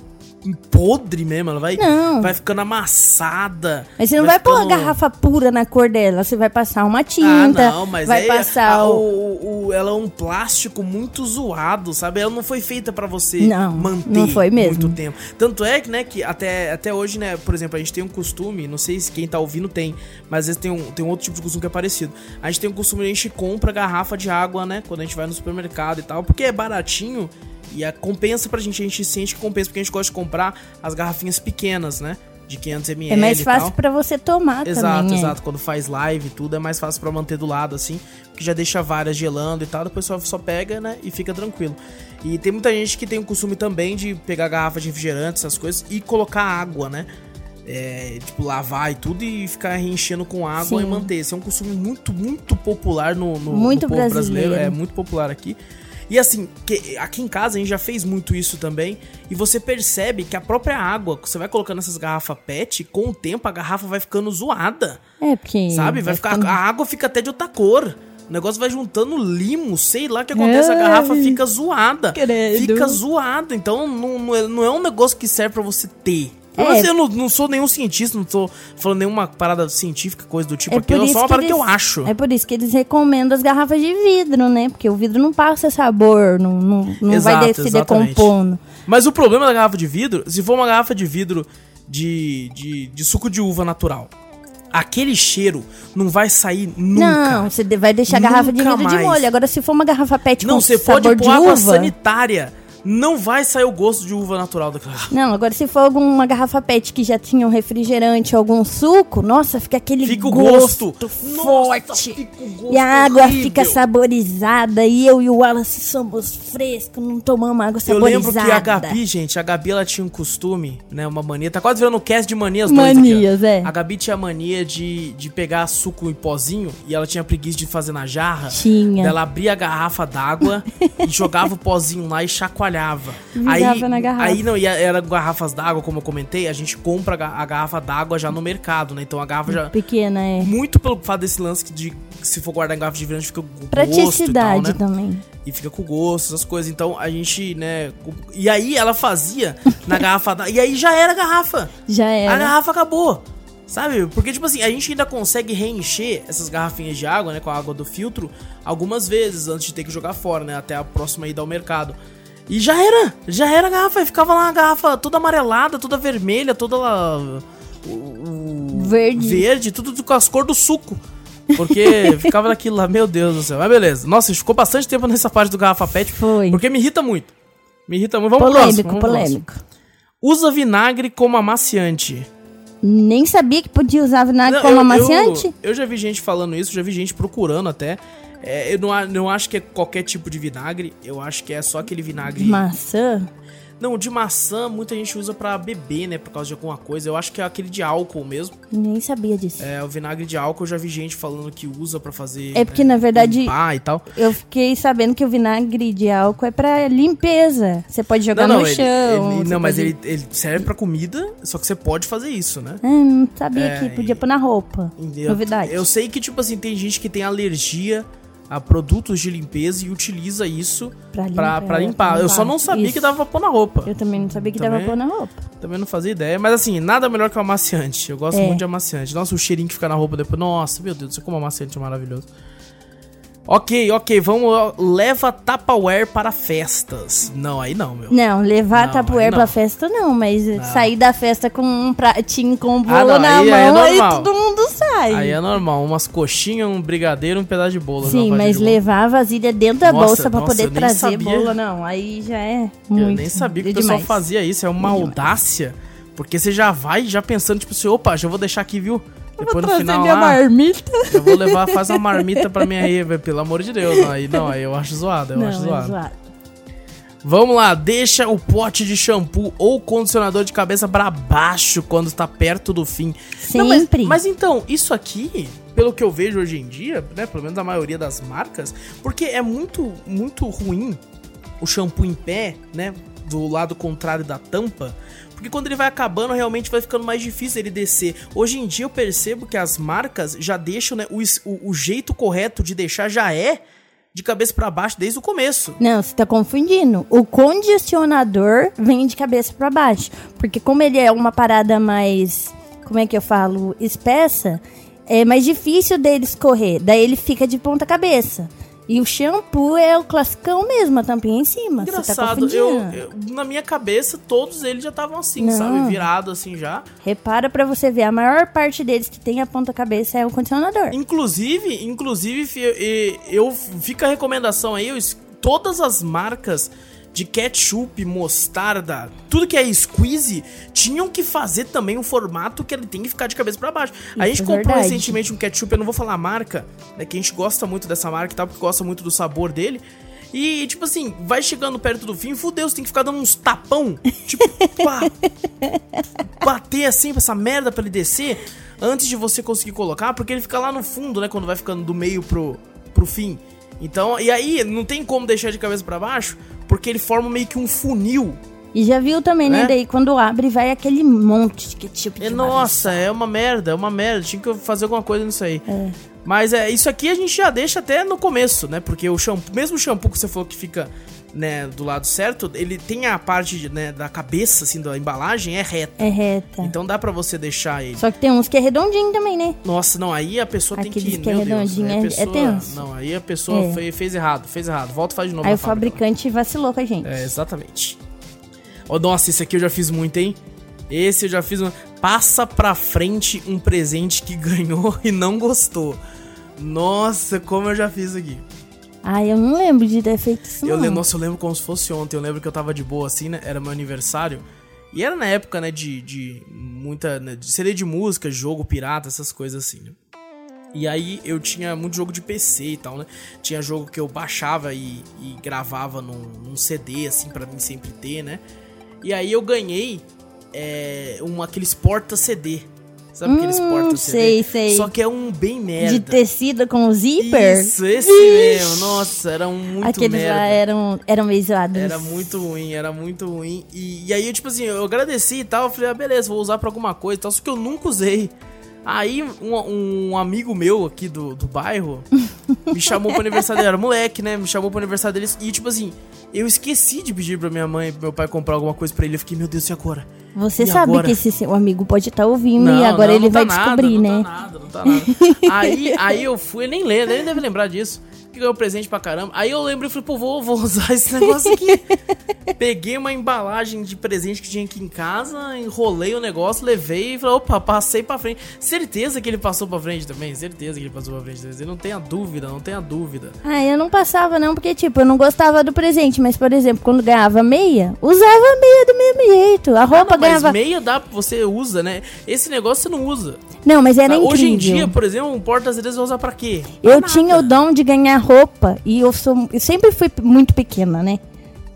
podre mesmo, ela vai, Não. vai ficando amassada. Mas você não vai, pôr a ficando- garrafa pura na cor dela, você vai passar uma tinta. Ah, não, mas vai aí passar a- o... o, o- ela é um plástico muito zoado, sabe? Ela não foi feita pra você Não, manter não foi mesmo. muito tempo. Tanto é que, né, que até, até hoje, né, por exemplo, a gente tem um costume, não sei se quem tá ouvindo tem, mas às vezes tem um, tem um outro tipo de costume que é parecido. A gente tem um costume, a gente compra garrafa de água, né, quando a gente vai no supermercado e tal, porque é baratinho e a compensa pra gente, a gente sente que compensa, porque a gente gosta de comprar as garrafinhas pequenas, né, de 500ml É mais fácil pra você tomar Exato, também. é. exato. Quando faz live e tudo, é mais fácil pra manter do lado, assim. Que já deixa várias gelando e tal, depois só, só pega, né? E fica tranquilo. E tem muita gente que tem o costume também de pegar garrafa de refrigerante, essas coisas, e colocar água, né? É, tipo, lavar e tudo e ficar enchendo com água Sim. e manter. Esse é um costume muito, muito popular no, no, Muito no povo brasileiro. brasileiro. É muito popular aqui. E assim, que- aqui em casa a gente já fez muito isso também. E você percebe que a própria água, que você vai colocando essas garrafas PET, com o tempo a garrafa vai ficando zoada. É, porque... Sabe? Vai ficar. ficando- A água fica até de outra cor. O negócio vai juntando limo, sei lá o que acontece. A Ai. garrafa fica zoada. Credo. Fica zoada. Então não, não, é, não é um negócio que serve pra você ter. Eu, É. assim, eu não, não sou nenhum cientista, não tô falando nenhuma parada científica, coisa do tipo É aqui. É isso só uma que parada que eu acho. É por isso que eles recomendam as garrafas de vidro, né? Porque o vidro não passa sabor, não, não, não vai Exato, de- se exatamente. decompondo. Mas o problema da garrafa de vidro, se for uma garrafa de vidro de, de, de suco de uva natural, aquele cheiro não vai sair nunca. Não, você de- vai deixar a garrafa de vidro de mais. molho. Agora, se for uma garrafa pet não, com você sabor pode de pôr água uva... sanitária. Não vai sair o gosto de uva natural daquela garrafa. Não, agora se for alguma garrafa pet que já tinha um refrigerante ou algum suco, nossa, fica aquele Fica o gosto, gosto. forte. Nossa, fica o gosto e a água horrível. fica saborizada. E eu e o Wallace somos frescos, não tomamos água Eu saborizada. lembro que a Gabi, gente, a Gabi ela tinha um costume, né? Uma mania. Tá quase virando um cast de manias dois aqui. Manias, é. A Gabi tinha a mania de, de pegar suco em pozinho e ela tinha preguiça de fazer na jarra. Tinha. Ela abria a garrafa d'água e jogava o pozinho lá e chacoalhava. Virava aí, na garrafa. Aí não, e era garrafas d'água, como eu comentei, a gente compra a ga- a garrafa d'água já no mercado, né? Então a garrafa já. Pequena, é. Muito pelo fato desse lance que de se for guardar em garrafa de vidro, fica com gosto e tal, Praticidade né? também. E fica com gosto, essas coisas. Então a gente, né. E aí ela fazia na garrafa da. E aí já era a garrafa. Já A era. garrafa acabou. Sabe? Porque, tipo assim, a gente ainda consegue reencher essas garrafinhas de água, né? Com a água do filtro, algumas vezes antes de ter que jogar fora, né? Até a próxima ida ao mercado. E já era! Já era a garrafa. E ficava lá a garrafa toda amarelada, toda vermelha, toda lá. o- o- Verde. Verde, tudo com as cores do suco. Porque ficava naquilo lá, meu Deus do céu. Mas beleza. Nossa, ficou bastante tempo nessa parte do garrafa pet. Foi. Porque me irrita muito. Me irrita muito. Vamos pro próximo. Polêmico, vamos próximo. polêmico. Usa vinagre como amaciante. Nem sabia que podia usar vinagre Não, como eu- amaciante. Eu, eu já vi gente falando isso, já vi gente procurando até. É, eu não, não acho que é qualquer tipo de vinagre. Eu acho que é só aquele vinagre. Maçã. Não, de maçã muita gente usa pra beber, né? Por causa de alguma coisa. Eu acho que é aquele de álcool mesmo. Nem sabia disso. É, o vinagre de álcool eu já vi gente falando que usa pra fazer. É porque, né, na verdade, limpar e tal. Eu fiquei sabendo que o vinagre de álcool é pra limpeza. Você pode jogar no ele- chão. ele- não, mas pode- ele, ele serve pra comida, só que você pode fazer isso, né? Não sabia É, que podia pôr na roupa. Eu, Novidade. Eu sei que, tipo assim, tem gente que tem alergia a produtos de limpeza e utiliza isso Pra pra, limpar, pra limpar. Eu só não sabia Isso. que dava pra pôr na roupa. Eu também não sabia que Também- dava pôr na roupa. Também não fazia ideia. Mas assim, nada melhor que o amaciante. Eu gosto É. muito de amaciante. Nossa, o cheirinho que fica na roupa depois. Nossa, meu Deus, como amaciante é maravilhoso. Ok, ok, vamos. ó, Leva Tupperware para festas. Não, aí não, meu. Não, levar Não, aí não. pra festa não, mas sair da festa com um pratinho com um Ah, bolo não, na aí é mão, aí, normal. todo mundo sai. Aí é normal. Umas coxinhas, um brigadeiro, um pedaço de bolo. Sim, mas de levar a vasilha dentro da Nossa, bolsa nossa, poder trazer sabia. bolo, não. Aí já é muito. Eu nem sabia que o pessoal fazia isso. É uma É audácia. Porque você já vai já pensando, tipo assim, opa, já vou deixar aqui, viu? Depois no final minha lá, marmita. eu vou levar, faz uma marmita pra mim aí, velho, pelo amor de Deus. Não, aí não, aí eu acho zoado, eu não, acho é zoado. zoado. Vamos lá, deixa o pote de shampoo ou condicionador de cabeça pra baixo quando tá perto do fim. Não, mas- Sempre. mas, então, isso aqui, pelo que eu vejo hoje em dia, né, pelo menos a maioria das marcas, porque é muito, muito ruim o shampoo em pé, né, do lado contrário da tampa, porque quando ele vai acabando, realmente vai ficando mais difícil ele descer. Hoje em dia eu percebo que as marcas já deixam, né, o, o- o jeito correto de deixar já é de cabeça pra baixo desde o começo. Não, você tá confundindo. O condicionador vem de cabeça pra baixo. Porque como ele é uma parada mais, como é que eu falo, espessa, é mais difícil dele escorrer. Daí ele fica de ponta cabeça. E o shampoo é o classicão mesmo, a tampinha em cima. Tá Engraçado, confundindo. eu, eu- na minha cabeça todos eles já estavam assim, Não. sabe, virado assim já. Repara pra você ver, a maior parte deles que tem a ponta cabeça é o condicionador. Inclusive, inclusive fi- e- eu fica a recomendação aí, eu todas as marcas de ketchup, mostarda, tudo que é squeeze, tinham que fazer também um formato que ele tem que ficar de cabeça pra baixo. a Isso gente é comprou verdade. recentemente um ketchup, eu não vou falar a marca, né, que a gente gosta muito dessa marca e tal, porque gosta muito do sabor dele. E, tipo assim, vai chegando perto do fim, fudeu, você tem que ficar dando uns tapão, tipo, pá, bater assim pra essa merda pra ele descer antes de você conseguir colocar, porque ele fica lá no fundo, né? Quando vai ficando do meio pro, pro fim. Então, e aí não tem como deixar de cabeça pra baixo, porque ele forma meio que um funil. E já viu também, né? É? Daí quando abre, vai aquele monte de ketchup. É, de nossa, é uma merda, é uma merda. Tinha que fazer alguma coisa nisso aí. É. Mas é, isso aqui a gente já deixa até no começo, né? Porque o shampoo, mesmo o shampoo que você falou que fica, né, do lado certo, ele tem a parte, né, da cabeça, assim, da embalagem, é reta. É reta. Então dá pra você deixar ele. Só que tem uns que é redondinho também, né? Nossa, não, aí a pessoa tem Aqueles que. que é meu Deus, redondinho, a é- é pessoa- tenso. Não, aí a pessoa É. fe- fez errado, fez errado. Volta e faz de novo. Aí o fábrica. fabricante vacilou com a gente. É, exatamente. Oh, nossa, esse aqui eu já fiz muito, hein? Esse eu já fiz. Um... Passa pra frente um presente que ganhou e não gostou. Nossa, como eu já fiz aqui. Ai, eu não lembro de ter feito isso, Eu não. lembro, nossa, eu lembro como se fosse ontem. Eu lembro que eu tava de boa assim, né? Era meu aniversário. E era na época, né, de, de muita. Né, de CD de música, jogo pirata, essas coisas assim, né? E aí eu tinha muito jogo de PC e tal, né? Tinha jogo que eu baixava e, e gravava num, num CD, assim, pra mim sempre ter, né? E aí eu ganhei é, um, aqueles porta-CD. Sabe aqueles Hum, porta-CD? sei, sei. Só que é um bem merda. De tecido com zíper? Isso, esse mesmo. Nossa, era um muito Aqueles merda. lá eram, eram meio zoados. Era muito ruim, era muito ruim. E, e aí, eu, tipo assim, eu agradeci e tal. Eu falei, ah, beleza, vou usar pra alguma coisa e tal. Só que eu nunca usei. Aí, um, um amigo meu aqui do, do bairro me chamou pro aniversário dele. Era moleque, né? Me chamou pro aniversário deles. E, tipo assim, eu esqueci de pedir pra minha mãe e pro meu pai comprar alguma coisa pra ele. Eu fiquei, meu Deus, e agora? Você E sabe agora? que esse seu amigo pode estar ouvindo e agora não, ele não vai tá nada, descobrir, não né? Tá nada, não tá nada. aí, aí eu fui, nem lembra, ele nem deve lembrar disso. Que ganhou presente pra caramba. Aí eu lembro e falei, pô, vou, vou usar esse negócio aqui. Peguei uma embalagem de presente que tinha aqui em casa, enrolei o negócio, levei e falei, opa, passei pra frente. Certeza que ele passou pra frente também, certeza que ele passou pra frente. Não tenha dúvida, não tenha dúvida. Ah, eu não passava não, porque tipo, eu não gostava do presente, mas por exemplo, quando ganhava meia, usava meia do mesmo jeito. A roupa Ah, não, mas ganhava. meia dá, você usa, né? Esse negócio você não usa. Não, mas era Ah, incrível. Hoje em dia, por exemplo, um porta-CDs vai usar pra quê? Eu Pra tinha o nada. dom de ganhar roupa e eu sou, eu sempre fui muito pequena, né?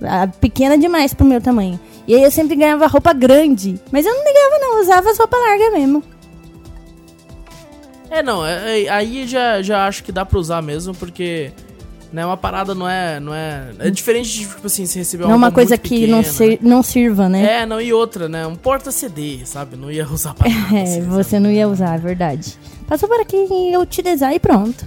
Ah, Pequena demais pro meu tamanho. E aí eu sempre ganhava roupa grande, mas eu não ligava não, eu usava as roupas largas mesmo. É, não, é- é- aí já, já acho que dá pra usar mesmo, porque né, uma parada não é, não é... É diferente de, tipo assim, você receber Não é uma roupa coisa muito que não, pequena, ser, não sirva, né? É, não, e outra, né, um porta-CD, sabe? Não ia usar pra nada, É, assim, você sabe? não ia usar, é verdade. Passou por aqui e eu utilizar e pronto.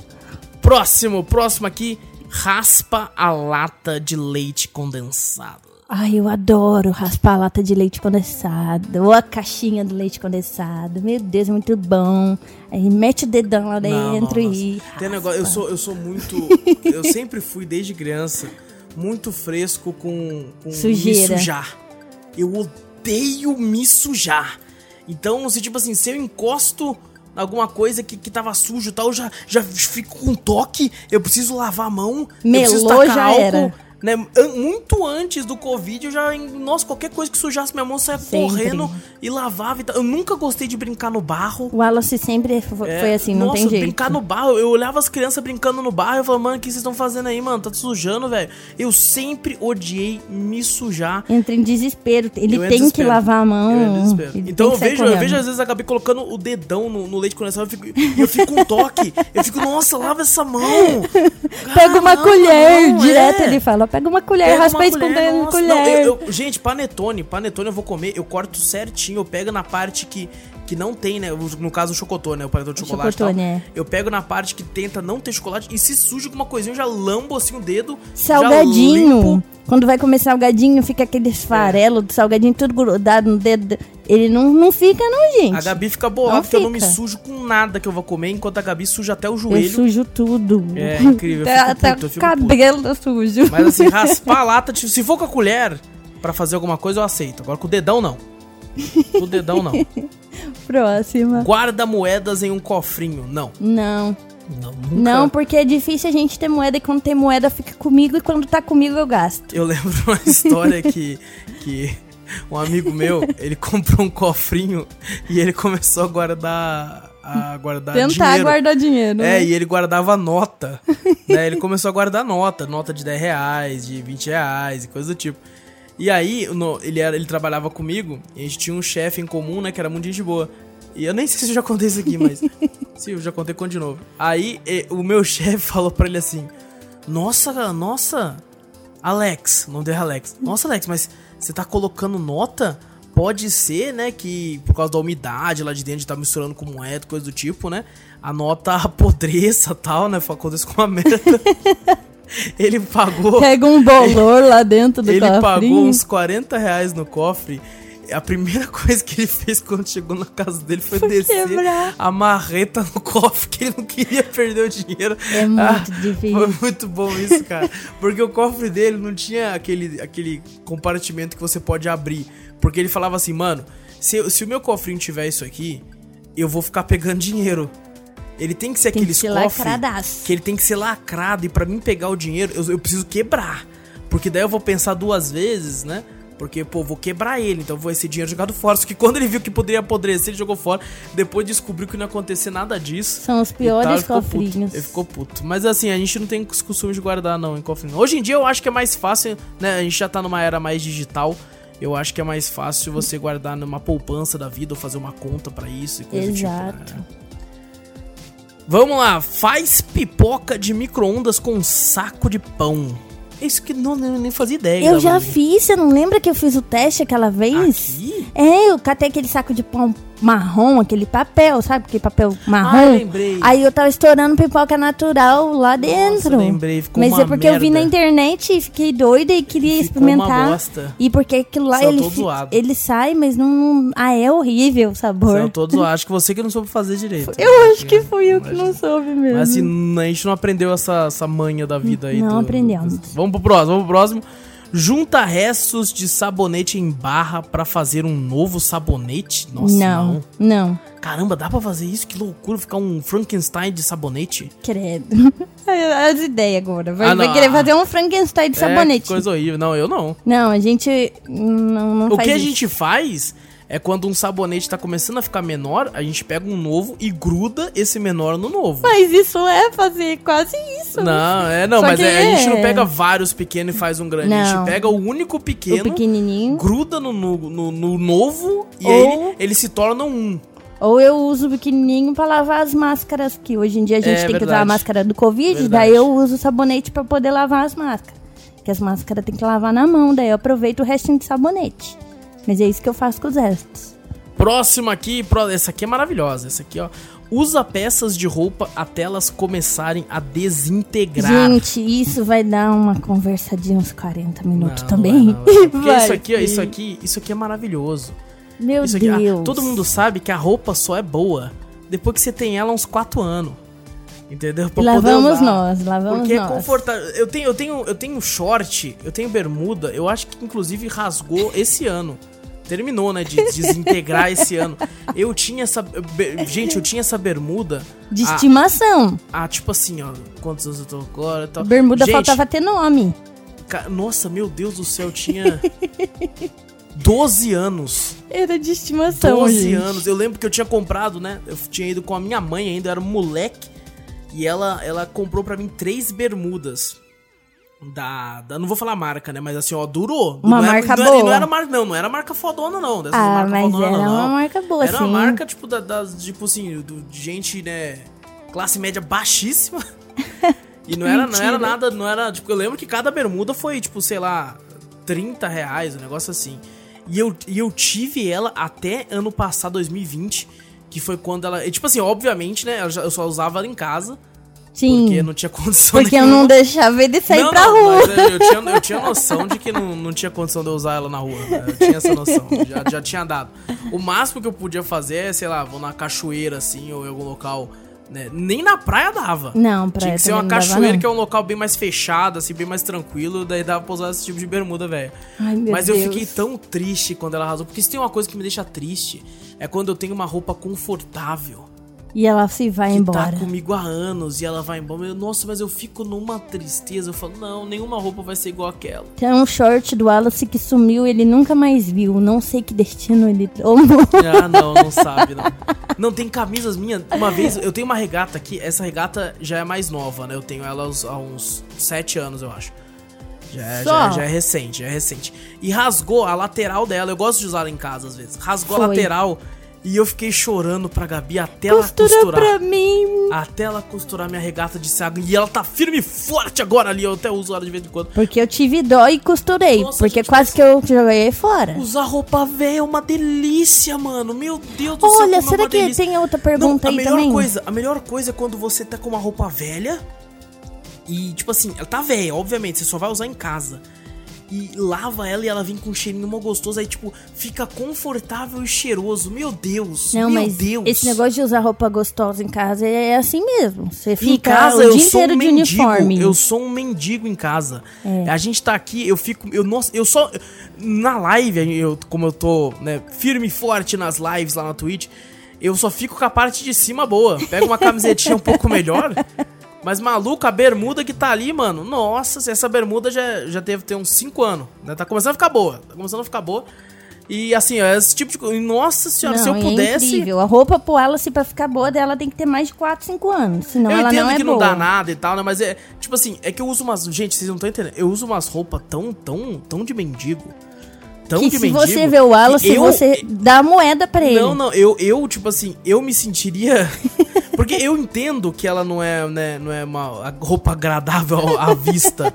Próximo, próximo aqui, raspa a lata de leite condensado. Ai, eu adoro raspar a lata de leite condensado. Ou a caixinha do leite condensado. Meu Deus, é muito bom. Aí mete o dedão lá Não, dentro não, e. nossa. Tem negócio, eu sou, eu sou muito. eu sempre fui, desde criança, muito fresco com, com Sujeira. me sujar. Eu odeio me sujar. Então, se tipo assim, se eu encosto alguma coisa que, que tava sujo e tal, eu já, já fico com toque, eu preciso lavar a mão, eu preciso Melou, tacar já álcool. era. Né? Muito antes do Covid, eu já. Nossa, qualquer coisa que sujasse minha mão, eu saia Sempre. correndo e lavava e tal. Eu nunca gostei de brincar no barro. O Wallace sempre fo- É, foi assim, não nossa, tem jeito. brincar no barro. Eu olhava as crianças brincando no barro e eu falava, mano, o que vocês estão fazendo aí, mano? Tá te sujando, velho. Eu sempre odiei me sujar. Entra em desespero. Ele Eu tem que desespero. lavar a mão. Eu Então eu que vejo, eu correndo. vejo às vezes a Gabi colocando o dedão no, no leite condensado eu fico, e eu fico com toque. Eu fico, nossa, lava essa mão. Pega uma colher, não, direto é. ele fala. Pega uma colher, Pega raspa isso com nossa, colher. não, eu- eu- gente, panetone, panetone eu vou comer, eu corto certinho, eu pego na parte que, que não tem, né? No caso o chocotone, né? O panetone de O chocolate e tal. chocotone, é. Eu pego na parte que tenta não ter chocolate e se suja com uma coisinha, eu já lambo assim o dedo. Salgadinho. Quando vai comer salgadinho, fica aqueles farelos do salgadinho tudo grudado no dedo. Ele não, não fica, não, gente. A Gabi fica Não porque eu não me sujo com nada que eu vou comer, enquanto a Gabi suja até o Eu joelho. sujo tudo. É incrível, eu Até, puto, eu o fico puto. cabelo sujo. Mas assim, raspar a lata, tipo, se for com a colher pra fazer alguma coisa, eu aceito. Agora com o dedão, não. Com o dedão, não. Próxima. Guarda moedas em um cofrinho. Não. Não. Não, nunca. Não, porque é difícil a gente ter moeda e quando tem moeda fica comigo e quando tá comigo eu gasto. Eu lembro uma história que, que um amigo meu, ele comprou um cofrinho e ele começou a guardar, a guardar Tentar dinheiro. guardar dinheiro. É, né? e ele guardava nota. né? Ele começou a guardar nota, nota de 10 reais, de 20 reais e coisa do tipo. E aí, no- ele, era, ele trabalhava comigo e a gente tinha um chefe em comum, né, que era muito gente boa. E eu nem sei se eu já contei isso aqui, mas. se eu já contei, conto de novo. Aí, e- o meu chefe falou pra ele assim: Nossa, nossa, Alex, o nome dele é Alex. Nossa, Alex, mas você tá colocando nota? Pode ser, né, que por causa da umidade lá de dentro, de tá misturando com moeda, coisa do tipo, né? A nota apodreça e tal, né? Acontece com uma merda. Ele pagou. Pega um bolor lá dentro do Ele cofrinho. pagou uns 40 reais no cofre A primeira coisa que ele fez quando chegou na casa dele foi, Foi descer quebrar. a marreta no cofre, que ele não queria perder o dinheiro. É muito Ah, difícil. Foi muito bom isso, cara. Porque o cofre dele não tinha aquele, aquele compartimento que você pode abrir. Porque ele falava assim, mano, se, se o meu cofrinho tiver isso aqui, eu vou ficar pegando dinheiro. Ele tem que ser Tem que aqueles ser cofres lacradaço. que ele tem que ser lacrado. E pra mim pegar o dinheiro, eu, eu preciso quebrar. Porque daí eu vou pensar duas vezes, né? Porque, pô, vou quebrar ele, então vou esse dinheiro jogado fora. Só que quando ele viu que poderia apodrecer, ele jogou fora. Depois descobriu que não ia acontecer nada disso. São os tal, piores ficou puto. cofrinhos. Ele ficou puto. Mas assim, a gente não tem costume de guardar, não, em cofrinho. Hoje em dia eu acho que é mais fácil, né? A gente já tá numa era mais digital. Eu acho que é mais fácil você guardar numa poupança da vida ou fazer uma conta pra isso e coisa Exato. do tipo. né? Vamos lá, faz pipoca de micro-ondas com um saco de pão. Isso que não, nem fazia ideia. Eu já Maria. fiz, você não lembra que eu fiz o teste aquela vez? Aqui? É, eu catei aquele saco de pão marrom, aquele papel, sabe? Aquele papel marrom. Ah, lembrei. Aí eu tava estourando pipoca natural lá dentro. lembrei, ficou Mas uma é porque eu vi merda. na internet e fiquei doida e queria Ficou uma experimentar. bosta. E porque aquilo lá, Saiu ele, todo zoado. ele sai, mas não. Ah, é horrível o sabor. São todos, acho que você que não soube fazer direito. Eu acho que fui eu que não soube mesmo. Mas assim, a gente não aprendeu essa, essa manha da vida aí. Não do- aprendemos. Vamos pro próximo, vamos pro próximo. Junta restos de sabonete em barra pra fazer um novo sabonete? Nossa, não. não, não, Caramba, dá pra fazer isso? Que loucura, ficar um Frankenstein de sabonete. credo. As ideias agora. Vai, Ah, vai querer fazer um Frankenstein de É, sabonete. que coisa horrível. Não, eu não. Não, a gente não, não o faz que a isso. gente faz é quando um sabonete tá começando a ficar menor, a gente pega um novo e gruda esse menor no novo. Mas isso é fazer quase isso. Não, é não, Só mas é, a gente não é- pega vários pequenos e faz um grande. A gente Não. pega o único O pequeno, pequenininho. gruda no, no, no- no novo e Ou- aí ele, se torna um. Ou eu uso o pequenininho pra lavar as máscaras, que hoje em dia a gente É, tem que usar verdade. a máscara do Covid, Verdade. daí eu uso o sabonete pra poder lavar as máscaras. Que as máscaras tem que lavar na mão, daí eu aproveito o restinho de sabonete. Mas é isso que eu faço com os restos. Próximo aqui, essa aqui é maravilhosa. Essa aqui, ó. Usa peças de roupa até elas começarem a desintegrar. Gente, isso vai dar uma conversa de uns 40 minutos Não, também. não vai, não. Porque Vai isso aqui, ó, isso aqui, isso aqui é maravilhoso. Meu aqui, ah, Deus. todo mundo sabe que a roupa só é boa depois que você tem ela uns 4 anos. Entendeu? Pra lá vamos nós, lá vamos Porque é nós. confortável. Eu tenho, eu tenho, eu tenho short, eu tenho bermuda, eu acho que inclusive rasgou esse ano. Terminou, né, de desintegrar esse ano. Eu tinha essa. Gente, eu tinha essa bermuda. De estimação. há, tipo assim, ó. Quantos anos eu tô agora tal. Bermuda Gente, faltava ter nome. ca- Nossa, meu Deus do céu, eu tinha. 12 anos. Era de estimação, 12 gente. anos. Eu lembro que eu tinha comprado, né? Eu tinha ido com a minha mãe ainda, eu era um moleque. E ela, ela comprou pra mim três bermudas. Da, da. Não vou falar marca, né? Mas assim, ó, durou. Uma não era- marca não, era- boa. Não era marca, não. Não era marca fodona, não. Dessas Ah, mas fodona, era não. uma marca boa, Era uma sim. marca, tipo, da, das, tipo assim, do, de gente, né? Classe média baixíssima. E não era, não era nada, não era. Tipo, eu lembro que cada bermuda foi, tipo, sei lá, 30 reais, um negócio assim. E eu, e eu tive ela até ano passado, 2020, que foi quando ela. e, tipo assim, obviamente, né? Eu só usava ela em casa, Sim. porque não tinha condição Porque eu não deixava ele sair Não, pra não, rua. mas eu, eu tinha, eu tinha noção de que não, não tinha condição de eu usar ela na rua. né? Eu tinha essa noção. Já, já tinha dado. O máximo que eu podia fazer é, sei lá, vou na cachoeira assim, ou em algum local. Né? Nem na praia dava. Não, praia Tinha que ser uma dava, cachoeira não. que é um local bem mais fechado, assim, bem mais tranquilo, daí dava pra usar esse tipo de bermuda, velho. Mas eu Deus. fiquei tão triste quando ela arrasou, porque se tem uma coisa que me deixa triste, é quando eu tenho uma roupa confortável. E ela se vai Que embora. tá comigo há anos e ela vai embora. Eu, Nossa, mas eu fico numa tristeza. Eu falo, não, nenhuma roupa vai ser igual aquela. Tem um short do Wallace que sumiu, ele nunca mais viu. Não sei que destino ele tomou. Ah, não, não sabe, não. Não, tem camisas minhas. Uma vez, eu tenho uma regata aqui. Essa regata já é mais nova, né? Eu tenho ela há uns 7 anos, eu acho. Já é, já, é- já é recente, já é recente. E rasgou a lateral dela. Eu gosto de usar ela em casa às vezes. Rasgou a Foi. lateral e eu fiquei chorando pra Gabi até Costura ela costurar. pra mim. Até ela costurar minha regata de saga. E ela tá firme e forte agora ali. Eu até uso ela de vez em quando. Porque eu tive dó e costurei. Nossa, porque quase que eu joguei fora. Usar roupa velha é uma delícia, mano. Meu Deus do céu. Olha, é será uma que delícia. tem outra Não, pergunta a aí melhor também? coisa, a melhor coisa é quando você tá com uma roupa velha e tipo assim, ela tá velha, obviamente, você só vai usar em casa. E lava ela e ela vem com um cheirinho mó gostoso. Aí, tipo, fica confortável e cheiroso. Meu Deus, Não, meu mas Deus. esse negócio de usar roupa gostosa em casa é assim mesmo. Você fica Em casa o dia inteiro um de mendigo. uniforme. Eu sou um mendigo em casa. É. A gente tá aqui, eu fico. Eu, nossa, eu só. Na live, eu, como eu tô né, firme e forte nas lives lá na Twitch, eu só fico com a parte de cima boa. Pego uma camisetinha um pouco melhor. Mas maluco, a bermuda que tá ali, mano. Nossa, essa bermuda já, já deve ter uns 5 anos. Né? Tá começando a ficar boa. Tá começando a ficar boa. E assim, ó, esse tipo de coisa. Nossa senhora, se eu Não, pudesse. É incrível. A roupa pro ela, se pra ficar boa dela, tem que ter mais de 4, 5 anos. Senão eu ela entendo não é que boa. não dá nada e tal, né? Mas é, tipo assim, é que eu uso umas. Gente, vocês não estão entendendo. Eu uso umas roupas tão, tão, tão de mendigo. Tão que de se mendigo. você vê o Wallace, eu- você dá moeda pra ele. Não, não, eu, eu, tipo assim, eu me sentiria. Porque eu entendo que ela não é, né, não é uma roupa agradável à vista.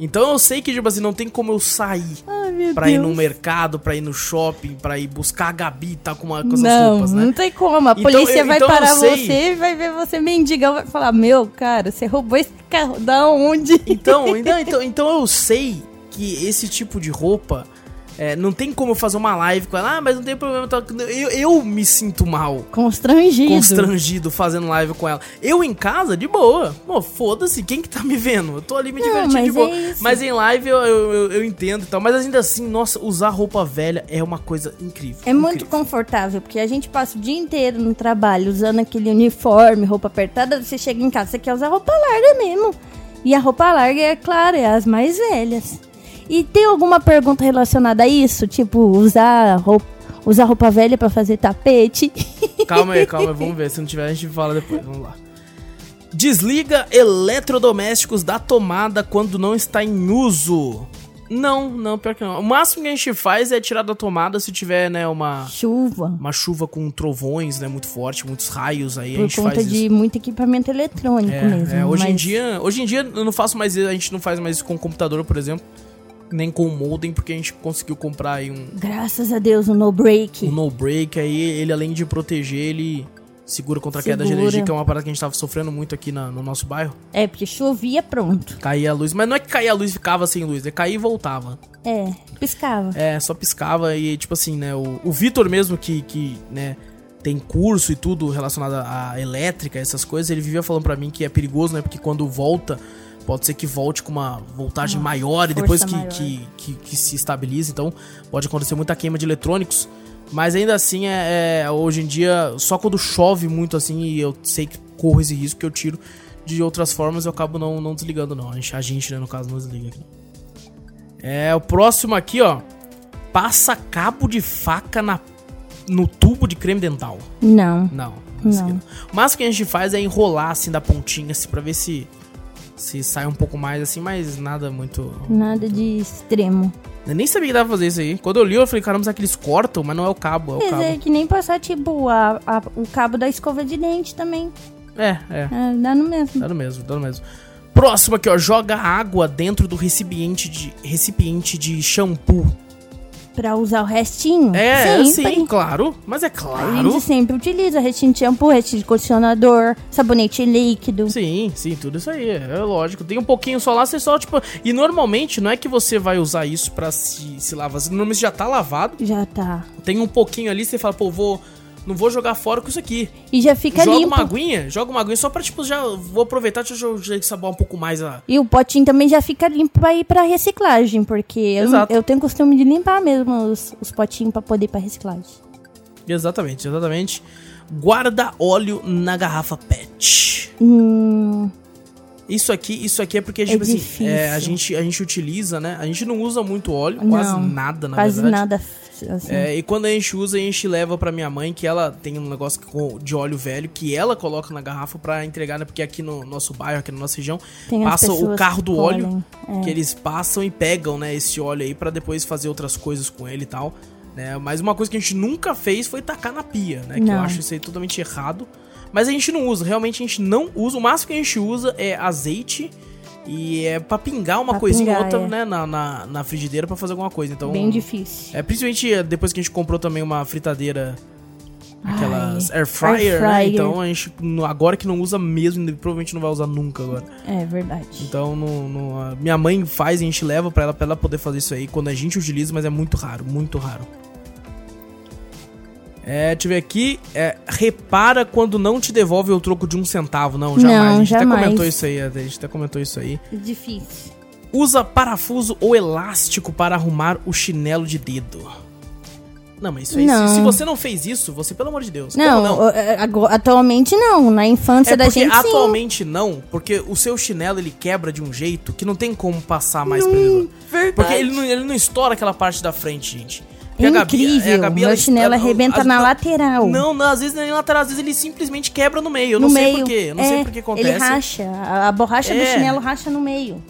Então eu sei que, tipo assim, não tem como eu sair Ai, pra ir Deus. no mercado, pra ir no shopping, pra ir buscar a Gabi tal com, uma, com essas Não, roupas, né? não tem como. A Então, polícia eu- vai então parar você e vai ver você mendigão. Vai falar: Meu, cara, você roubou esse carro da onde? Então, então, então, então eu sei que esse tipo de roupa é, não tem como eu fazer uma live com ela, ah, mas não tem problema. Eu, eu me sinto mal, Constrangido. constrangido fazendo live com ela. Eu em casa, de boa. Pô, foda-se, quem que tá me vendo? Eu tô ali me Não, divertindo mas de boa. é. Mas em live eu, eu, eu- eu entendo e tal. Mas ainda assim, nossa, usar roupa velha é uma coisa incrível. É muito incrível. confortável, porque a gente passa o dia inteiro no trabalho usando aquele uniforme, roupa apertada. Você chega em casa, você quer usar roupa larga mesmo. E a roupa larga, é claro, é as mais velhas. E tem alguma pergunta relacionada a isso? Tipo, usar roupa, usar roupa velha pra fazer tapete? Calma aí, calma aí, vamos ver. Se não tiver, a gente fala depois. Vamos lá. Desliga eletrodomésticos da tomada quando não está em uso. Não, não, pior que não. O máximo que a gente faz é tirar da tomada se tiver, né, uma, Chuva. uma chuva com trovões, né, muito forte, muitos raios aí, a Por gente conta faz de isso. muito equipamento eletrônico É, mesmo. é, hoje em mas dia, hoje em dia eu não faço mais, isso, a gente não faz mais isso com computador, por exemplo, nem com o modem, porque a gente conseguiu comprar aí um, Graças a Deus, o no break. o no break aí, ele além de proteger, ele segura contra a queda de energia, que é uma parada que a gente tava sofrendo muito aqui na- no nosso bairro. É, porque chovia pronto. Caía a luz, mas não é que caía a luz e ficava sem luz, é caía e voltava. É, piscava. É, só piscava e tipo assim, né, o, o Vitor mesmo que, que, né, tem curso e tudo relacionado à elétrica, essas coisas, ele vivia falando pra mim que é perigoso, né, porque quando volta, pode ser que volte com uma voltagem maior e depois que, maior. que, que, que se estabilize, então pode acontecer muita queima de eletrônicos. Mas ainda assim, é, é, hoje em dia, só quando chove muito assim, e eu sei que corro esse risco que eu tiro de outras formas, eu acabo não, não desligando, não. A gente, né, no caso, não desliga aqui. É, o próximo aqui, ó. Passa cabo de faca na, no tubo de creme dental. Não. Não. Não. isso aqui não. O que a gente faz é enrolar assim da pontinha, assim, pra ver se, se sai um pouco mais assim, mas nada muito. Nada de extremo. Eu nem sabia que dava pra fazer isso aí. Quando eu li, eu falei, caramba, será que eles cortam? Mas não é o cabo, é o Mas cabo. é que nem passar, tipo, a, a- o cabo da escova de dente também. É, é. É, dá no mesmo. Dá no mesmo, dá no mesmo. Próximo aqui, ó. Joga água dentro do recipiente de, recipiente de shampoo. Pra usar o restinho. É, sempre. sim, claro. Mas é A claro. gente sempre utiliza restinho de shampoo, restinho de condicionador, sabonete líquido. Sim, sim, tudo isso aí, é lógico. Tem um pouquinho só lá, você só, tipo. E normalmente não é que você vai usar isso pra se, se lavar. Normalmente já tá lavado. Já tá. Tem um pouquinho ali, você fala, pô, vou. Não vou jogar fora com isso aqui. E já fica joga limpo. uma aguinha, joga uma aguinha só pra, tipo, já vou aproveitar, deixa eu já saboar um pouco mais a. E o potinho também já fica limpo pra ir pra reciclagem, porque eu, eu tenho costume de limpar mesmo os, os potinhos pra poder ir pra reciclagem. Exatamente, exatamente. Guarda óleo na garrafa PET. Hum, Isso aqui, isso aqui é porque, tipo assim, difícil. é, a, gente, a gente utiliza, né? A gente não usa muito óleo, quase Não, nada, na quase verdade. nada. Assim. É, e quando a gente usa, a gente leva pra minha mãe, que ela tem um negócio de óleo velho, que ela coloca na garrafa pra entregar, né? Porque aqui no nosso bairro, aqui na nossa região, Tem as passa o carro do óleo, é. que eles passam e pegam, né, esse óleo aí pra depois fazer outras coisas com ele e tal. Né? Mas uma coisa que a gente nunca fez foi tacar na pia, né? Que eu Não. acho isso aí totalmente errado. Mas a gente não usa, realmente a gente não usa. O máximo que a gente usa é azeite e é pra pingar uma Pra coisinha ou pingar, outra, é. né, na, na, na frigideira pra fazer alguma coisa. Então, Bem difícil. é, principalmente depois que a gente comprou também uma fritadeira aquelas Ai, air fryer, air né? Então a gente, agora que não usa mesmo, provavelmente não vai usar nunca agora. É verdade. Então, no, no- minha mãe faz e a gente leva pra ela, pra ela poder fazer isso aí quando a gente utiliza, mas é muito raro, muito raro. É, deixa eu ver aqui. É, repara quando não te devolve o troco de um centavo. Não, jamais. Não, a gente jamais. até comentou isso aí. A gente até comentou isso aí. Difícil. Usa parafuso ou elástico para arrumar o chinelo de dedo. Não, mas isso aí, se, Não. se você não fez isso, você, pelo amor de Deus. Não, não? é, atualmente não. Na infância É da gente sim. atualmente não, porque o seu chinelo ele quebra de um jeito que não tem como passar mais prendedor. verdade. Porque ele não, ele não estoura aquela parte da frente, gente. E É a Gabi- incrível. é, a Gabi, Meu ela- chinelo ela- arrebenta na lateral. Não, não, às vezes é nem lateral, às vezes ele simplesmente quebra no meio. Eu no não sei meio. porquê, eu não é, sei por que acontece. Ele racha. A, a borracha do É. chinelo racha no meio.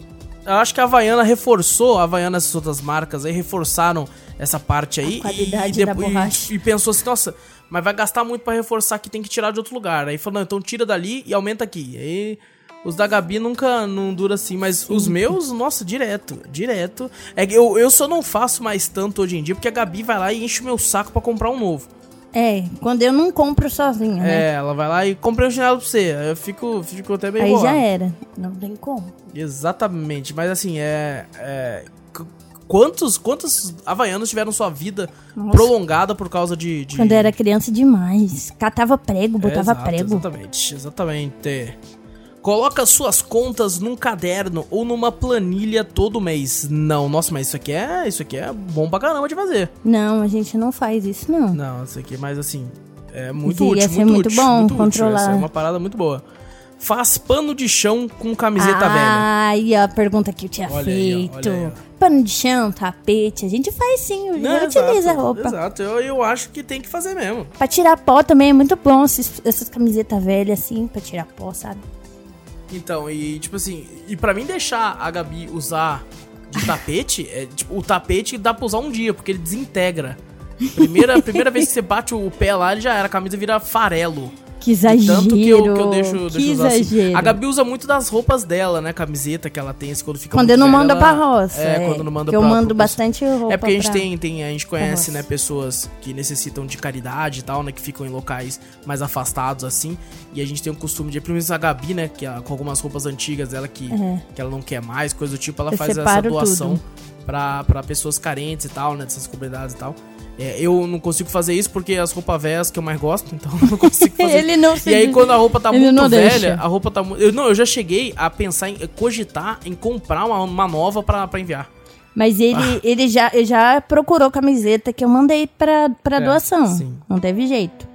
Eu acho que a Havaiana reforçou, a Havaiana essas outras marcas aí reforçaram essa parte aí. qualidade e, da borracha. E, e pensou assim, nossa, mas vai gastar muito pra reforçar aqui, tem que tirar de outro lugar. Aí falou, não, então tira dali e aumenta aqui. Aí os da Gabi nunca não dura assim, mas os meus, nossa, direto, direto. É que eu, eu só não faço mais tanto hoje em dia, porque a Gabi vai lá e enche o meu saco pra comprar um novo. É, quando eu não compro sozinha, né? É, ela vai lá e comprei um chinelo pra você. Eu fico, fico até meio Aí já era. Não tem como. Exatamente, mas assim, é. é, qu- quantos, quantos havaianos tiveram sua vida Nossa. prolongada por causa de. de... Quando eu era criança demais. Catava prego, É, botava exato, prego. Exatamente, exatamente. Coloca suas contas num caderno ou numa planilha todo mês. Não, nossa, mas isso aqui é. Isso aqui é bom pra caramba de fazer. Não, a gente não faz isso, não. Não, isso aqui, mas assim. É muito útil, muito, muito útil. bom muito útil. controlar. Essa é uma parada muito boa. Faz pano de chão com camiseta velha. Ah, aí a pergunta que eu tinha Olha aí, ó, feito. aí, Pano de chão, tapete, a gente faz sim, utilizo a roupa. Exato, eu, eu acho que tem que fazer mesmo. Pra tirar pó também é muito bom, esses- essas camisetas velhas assim, pra tirar pó, sabe? Então, e tipo assim, e pra mim deixar a Gabi usar de tapete, é, tipo, o tapete dá pra usar um dia, porque ele desintegra. Primeira, primeira vez que você bate o pé lá, ele já era, a camisa vira farelo. Que De exagero. Tanto que eu, que eu deixo, que deixo usar assim. exagero. A Gabi usa muito das roupas dela, né? Camiseta que ela tem, assim, quando fica Quando eu não velha, mando ela- pra roça. É, quando não manda que eu pra- mando pro- bastante roupa É porque a gente pra- tem, tem, a gente conhece, né, pessoas que necessitam de caridade e tal, né, que ficam em locais mais afastados, assim, e a gente tem o costume de, pelo menos a Gabi, né, que ela- com algumas roupas antigas dela que, É. que ela não quer mais, coisa do tipo, ela Eu faz essa doação tudo. pra, pra pessoas carentes e tal, né, dessas comunidades e tal. É, eu não consigo fazer isso porque as roupas velhas que eu mais gosto, então eu não consigo fazer Ele não se E aí quando a roupa tá muito velha, deixa. a roupa tá muito... Eu, não, eu já cheguei a pensar em cogitar em comprar uma, uma nova pra, pra enviar. Mas ele, Ah. ele, já, já procurou camiseta que eu mandei pra, pra É, doação. sim. Não teve jeito.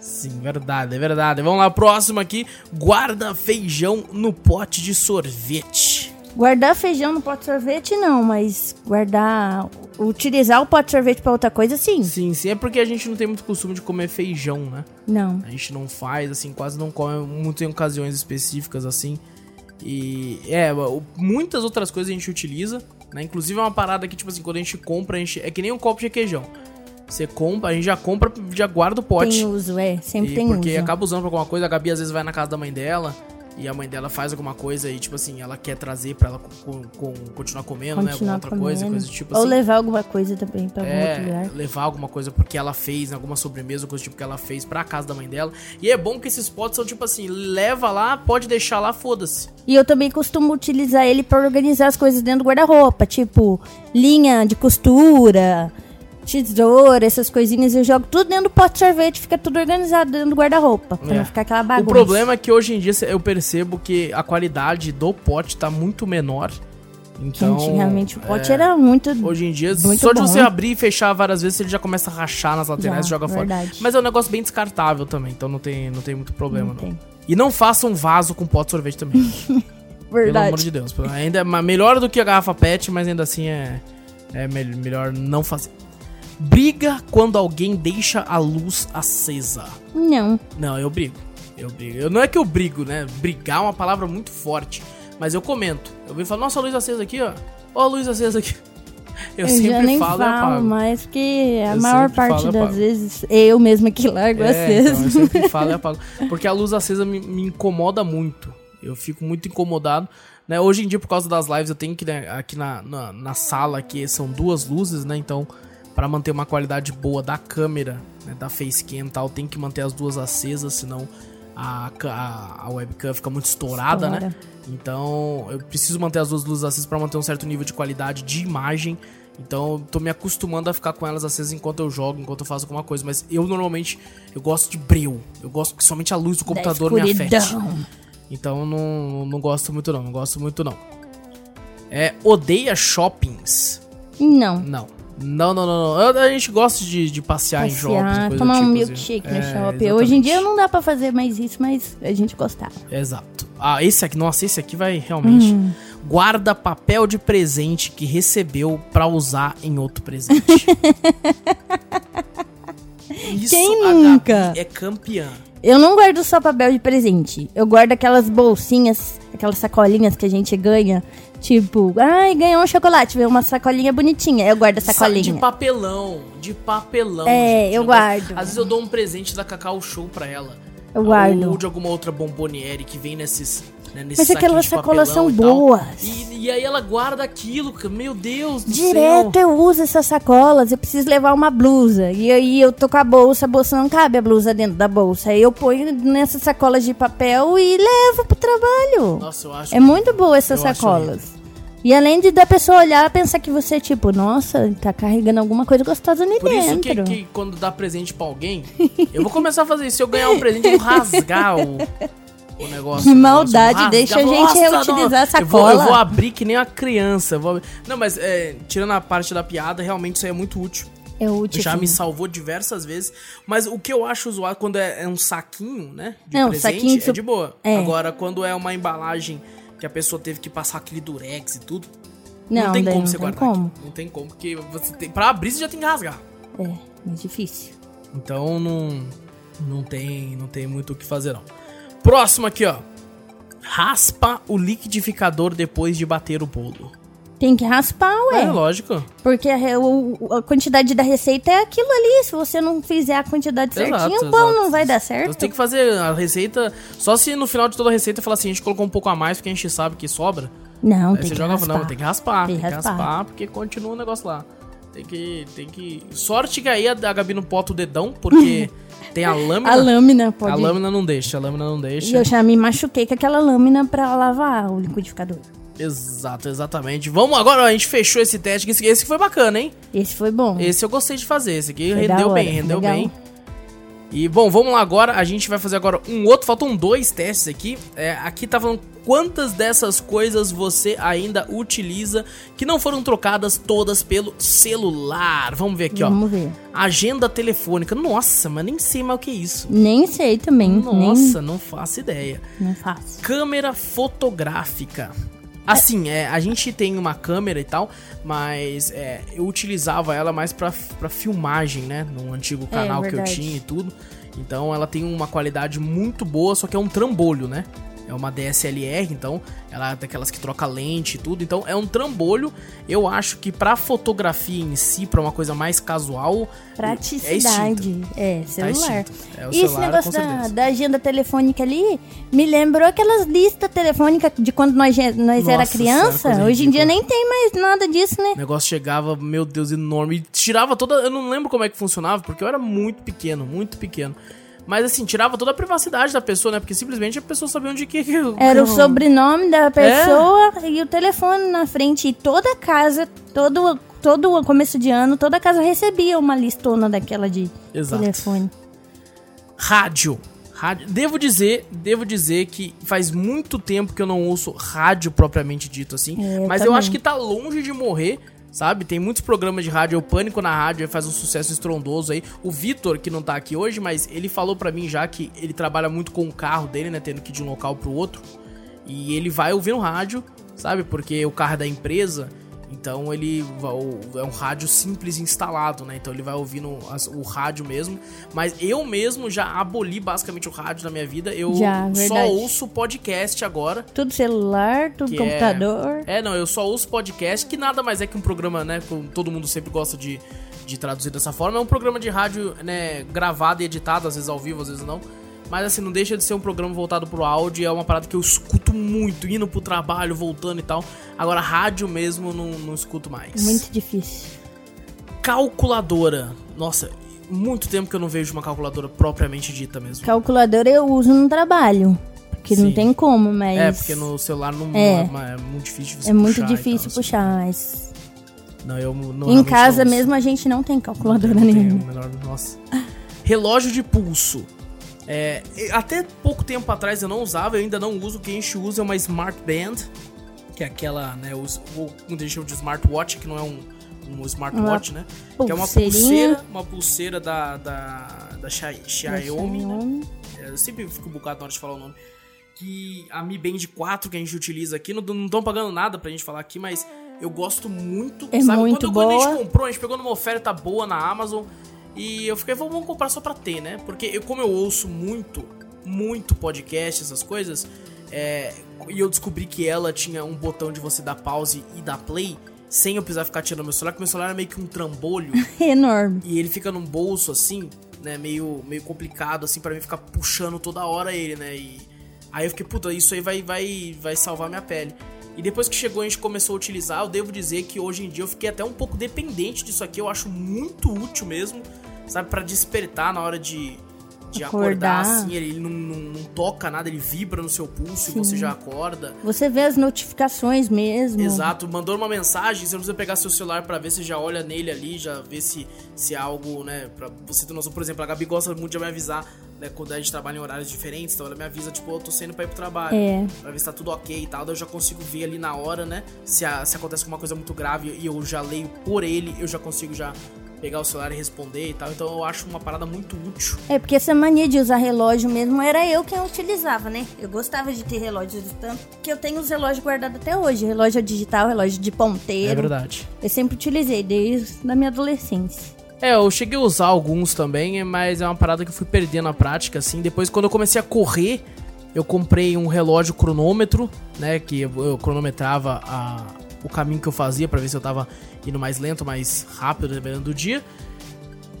Sim, verdade, é verdade. Vamos lá, próximo aqui. Guarda feijão no pote de sorvete. Guardar feijão no pote de sorvete, não, mas guardar. Utilizar o pote de sorvete pra outra coisa, sim. Sim, sim, é porque a gente não tem muito costume de comer feijão, né? Não. A gente não faz, assim, quase não come, muito em ocasiões específicas, assim. E, é, muitas outras coisas a gente utiliza, né? Inclusive é uma parada que, tipo assim, quando a gente compra, a gente, é que nem um copo de requeijão. Você compra, a gente já compra, já guarda o pote. Tem uso, é. Sempre E tem porque uso. acaba usando pra alguma coisa, a Gabi às vezes vai na casa da mãe dela e a mãe dela faz alguma coisa e, tipo assim, ela quer trazer pra ela co- com- continuar comendo, né? Alguma Continuar outra comendo. coisa, coisa tipo Ou assim. levar alguma coisa também pra algum outro É, lugar. levar alguma coisa porque ela fez, alguma sobremesa, coisa tipo que ela fez pra casa da mãe dela. E é bom que esses potes são tipo assim, leva lá, pode deixar lá, foda-se. E eu também costumo utilizar ele pra organizar as coisas dentro do guarda-roupa, tipo linha de costura, tesoura, essas coisinhas. Eu jogo tudo dentro do pote de sorvete, fica tudo organizado dentro do guarda-roupa, pra É. não ficar aquela bagunça. O problema é que hoje em dia eu percebo que a qualidade do pote tá muito menor. que Então, antigamente o pote é, era muito. Hoje em dia, só de bom. você abrir e fechar várias vezes, ele já começa a rachar nas laterais e Já, joga fora. verdade. Mas é um negócio bem descartável também, então não tem, não tem muito problema, Não não. tem. E não faça um vaso com pote de sorvete também. Pelo amor Verdade. de Deus. Ainda é melhor do que a garrafa PET, mas ainda assim é, é me- melhor não fazer. Briga quando alguém deixa a luz acesa. Não. Não, eu brigo. Eu brigo. Eu, não é que eu brigo, né? Brigar é uma palavra muito forte. Mas eu comento. Eu venho e falo, nossa, a luz acesa aqui, ó. Ó a luz acesa aqui. Eu, Eu, sempre já nem falo, falo, e apago. mais porque a Eu maior parte falo das vezes eu mesma que largo É, acesa. então, eu sempre falo e apago. Porque a luz acesa me, me incomoda muito. Eu fico muito incomodado. Né? Hoje em dia, por causa das lives, eu tenho que, né, aqui na, na, na sala, aqui são duas luzes, né? Então, Pra manter uma qualidade boa da câmera, né, da facecam e tal, tem que manter as duas acesas, senão a, a, a webcam fica muito estourada, né? Estoura. Então eu preciso manter as duas luzes acesas pra manter um certo nível de qualidade de imagem. Então eu tô me acostumando a ficar com elas acesas enquanto eu jogo, enquanto eu faço alguma coisa. Mas eu normalmente eu gosto de breu. Eu gosto que somente a luz do computador me afete. Então eu não, não gosto muito não, não gosto muito não. É, odeia shoppings? Não. Não. Não, não, não, A gente gosta de, de passear, em Passear, coisa tomar do um tipo, milkshake assim. no É, shopping. Hoje em dia exatamente. não dá pra fazer mais isso, mas a gente gostava. Exato. Ah, esse aqui, nossa, esse aqui vai realmente. Hum. Guarda papel de presente que recebeu pra usar em outro presente. Isso Quem nunca? É campeã. Eu não guardo só papel de presente. Eu guardo aquelas bolsinhas, aquelas sacolinhas que a gente ganha. Tipo, ai, ganhou um chocolate, veio uma sacolinha bonitinha. Eu guardo a Sa- sacolinha. De papelão, de papelão. É, gente. eu gosto- guardo. Às vezes eu dou um presente da Cacau Show pra ela. Eu guardo. Ou de alguma outra bomboniere que vem nesses. Né, Mas aquelas sacolas são e boas. E, e aí ela guarda aquilo, meu Deus do Direto céu. eu uso essas sacolas, eu preciso levar uma blusa. E aí eu tô com a bolsa, a bolsa não cabe a blusa dentro da bolsa. Aí eu ponho nessas sacolas de papel e levo pro trabalho. Nossa, eu acho É muito boa essas sacolas. E além de da pessoa olhar, pensar que você, tipo, nossa, tá carregando alguma coisa gostosa ali Por isso dentro. que, que quando dá presente pra alguém, eu vou começar a fazer isso. Se eu ganhar um presente, eu vou rasgar o, o negócio. Que maldade, deixa a gente reutilizar a não. Eu vou, abrir que nem uma criança. vou Não, mas é, tirando a parte da piada, realmente isso aí é muito útil. É útil. Já sim. me salvou diversas vezes. Mas o que eu acho zoado quando é, é um saquinho, né? De Não, presente, saquinho é su- de boa. é. Agora, quando é uma embalagem que a pessoa teve que passar aquele durex e tudo, Não, não, tem como não você tem guardar. como. Não tem como, porque você tem, pra abrir você já tem que rasgar. É, mais difícil. Então não, não tem, não tem muito o que fazer não. Próximo aqui, ó. Raspa o liquidificador depois de bater o bolo. Tem que raspar, ué. É, lógico. Porque a, o- a quantidade da receita é aquilo ali. Se você não fizer a quantidade Exato, certinha, o pão exato. não vai dar certo. você tem que fazer a receita. Só se no final de toda a receita falar assim, a gente colocou um pouco a mais porque a gente sabe que sobra. Não, Aí tem você que joga, raspar. não, tem que raspar, Tem tem, que raspar, porque continua o negócio lá. Tem que, tem que... Sorte que aí a, a Gabi não bota o dedão, porque tem a lâmina. A lâmina pode... A lâmina não deixa, a lâmina não E deixa. eu já me machuquei com aquela lâmina pra lavar o liquidificador. Exato, exatamente. Vamos agora, ó, a gente fechou esse teste, esse, esse foi bacana, hein? Esse foi bom. Esse eu gostei de fazer, esse aqui Foi rendeu bem, rendeu legal. bem. E bom, vamos lá agora, a gente vai fazer agora um outro, faltam dois testes aqui. É, aqui tá falando quantas dessas coisas você ainda utiliza que não foram trocadas todas pelo celular. Vamos ver aqui, ó. Vamos ver. Agenda telefônica. Nossa, mas nem sei mais o que é isso. Nem sei também. Nossa, não faço ideia. Nem, não faço. Câmera fotográfica. Assim, é, a gente tem uma câmera e tal, mas é, eu utilizava ela mais pra, pra filmagem, né? No antigo É, canal que eu tinha e tudo. Então ela tem uma qualidade muito boa, só que é um trambolho, né? É uma DSLR, então ela é daquelas que troca lente e tudo. Então é um trambolho. Eu acho que pra fotografia em si, pra uma coisa mais casual, é Praticidade. É, Tá celular. extinto. É, o e esse celular, negócio com da, da agenda telefônica ali me lembrou aquelas listas telefônicas de quando nós, nós era criança. Hoje em dia nem tem mais nada disso, né? O negócio chegava, meu Deus, enorme. E tirava toda. Eu não lembro como é que funcionava, porque eu era muito pequeno, muito pequeno. Mas assim, tirava toda a privacidade da pessoa, né? Porque simplesmente a pessoa sabia onde que. Era o sobrenome da É. pessoa e o telefone na frente. E toda casa, todo, todo começo de ano, toda casa recebia uma listona daquela de Exato. telefone. Rádio. Rádio. Devo dizer, devo dizer que faz muito tempo que eu não ouço rádio propriamente dito assim. É, eu mas eu também. acho que tá longe de morrer. Sabe? Tem muitos programas de rádio, o Pânico na Rádio faz um sucesso estrondoso aí. O Vitor, que não tá aqui hoje, mas ele falou pra mim já que ele trabalha muito com o carro dele, né? Tendo que ir de um local pro outro. E ele vai ouvir no rádio, sabe? Porque o carro é da empresa. Então ele é um rádio simples instalado, né? Então ele vai ouvindo as- o rádio mesmo. Mas eu mesmo já aboli basicamente o rádio na minha vida. Eu Já, só ouço podcast agora. Tudo celular, tudo Que computador. É, não, eu só ouço podcast, que nada mais é que um programa, né? Que todo mundo sempre gosta de, de traduzir dessa forma. É um programa de rádio, né? Gravado e editado, às vezes ao vivo, às vezes não. Mas assim, não deixa de ser um programa voltado pro áudio. É uma parada que eu escuto muito, indo pro trabalho, voltando e tal. Agora, rádio mesmo, não, não escuto mais. Muito difícil. Calculadora. Nossa, muito tempo que eu não vejo uma calculadora propriamente dita mesmo. Calculadora eu uso no trabalho. Porque não Sim. tem como, mas. É, porque no celular não É. não é, é muito difícil você É muito puxar difícil tal, assim. puxar, mas. Não, eu não, em casa não mesmo a gente não tem calculadora Não tem nenhuma. o menor- nossa. Relógio de pulso. É, até pouco tempo atrás eu não usava, eu ainda não uso. O que a gente usa é uma Smart Band, que é aquela, né, os, ou muita gente chama de smartwatch, que não é um, um smartwatch, né? Que é uma pulseirinha. pulseira, uma pulseira da, da, da Xi- Xiaomi, né? É, Eu sempre fico bugado na hora de falar o nome. Que a Mi Band 4 que a gente utiliza aqui, não estão pagando nada pra gente falar aqui, mas eu gosto muito. É sabe? muito quando, quando a gente boa. comprou, a gente pegou numa oferta boa na Amazon. E eu fiquei, vamos comprar só pra ter, né? Porque eu, como eu ouço muito, muito podcast, essas coisas, é, e eu descobri que ela tinha um botão de você dar pause e dar play, sem eu precisar ficar tirando meu celular, porque meu celular é meio que um trambolho Enorme. e ele fica num bolso assim, né, meio, meio complicado assim pra mim ficar puxando toda hora ele, né? E aí eu fiquei, puta, isso aí vai vai vai salvar minha pele. E depois que chegou a gente começou a utilizar, eu devo dizer que hoje em dia eu fiquei até um pouco dependente disso aqui, eu acho muito útil mesmo, sabe, Pra despertar na hora de de acordar, Acordar. assim, ele não, não, não toca nada, ele vibra no seu pulso e você já acorda. Você vê as notificações mesmo. Exato, mandou uma mensagem, você não precisa pegar seu celular pra ver, você já olha nele ali, já vê se, se é algo, né, pra você ter noção. Por exemplo, a Gabi gosta muito de me avisar, né, quando a gente trabalha em horários diferentes, então ela me avisa, tipo, eu tô saindo pra ir pro trabalho, É. pra ver se tá tudo ok e tal, daí eu já consigo ver ali na hora, né, se, a- se acontece alguma coisa muito grave e eu já leio por ele, eu já consigo já pegar o celular e responder e tal, então eu acho uma parada muito útil. É, porque essa mania de usar relógio mesmo era eu quem utilizava, né? Eu gostava de ter relógios, tanto que eu tenho os relógios guardados até hoje. Relógio digital, relógio de ponteiro. É verdade. Eu sempre utilizei, desde a minha adolescência. É, eu cheguei a usar alguns também, mas é uma parada que eu fui perdendo na prática, assim. Depois, quando eu comecei a correr, eu comprei um relógio cronômetro, né? Que eu, eu cronometrava a- o caminho que eu fazia pra ver se eu tava indo mais lento, mais rápido, dependendo do dia.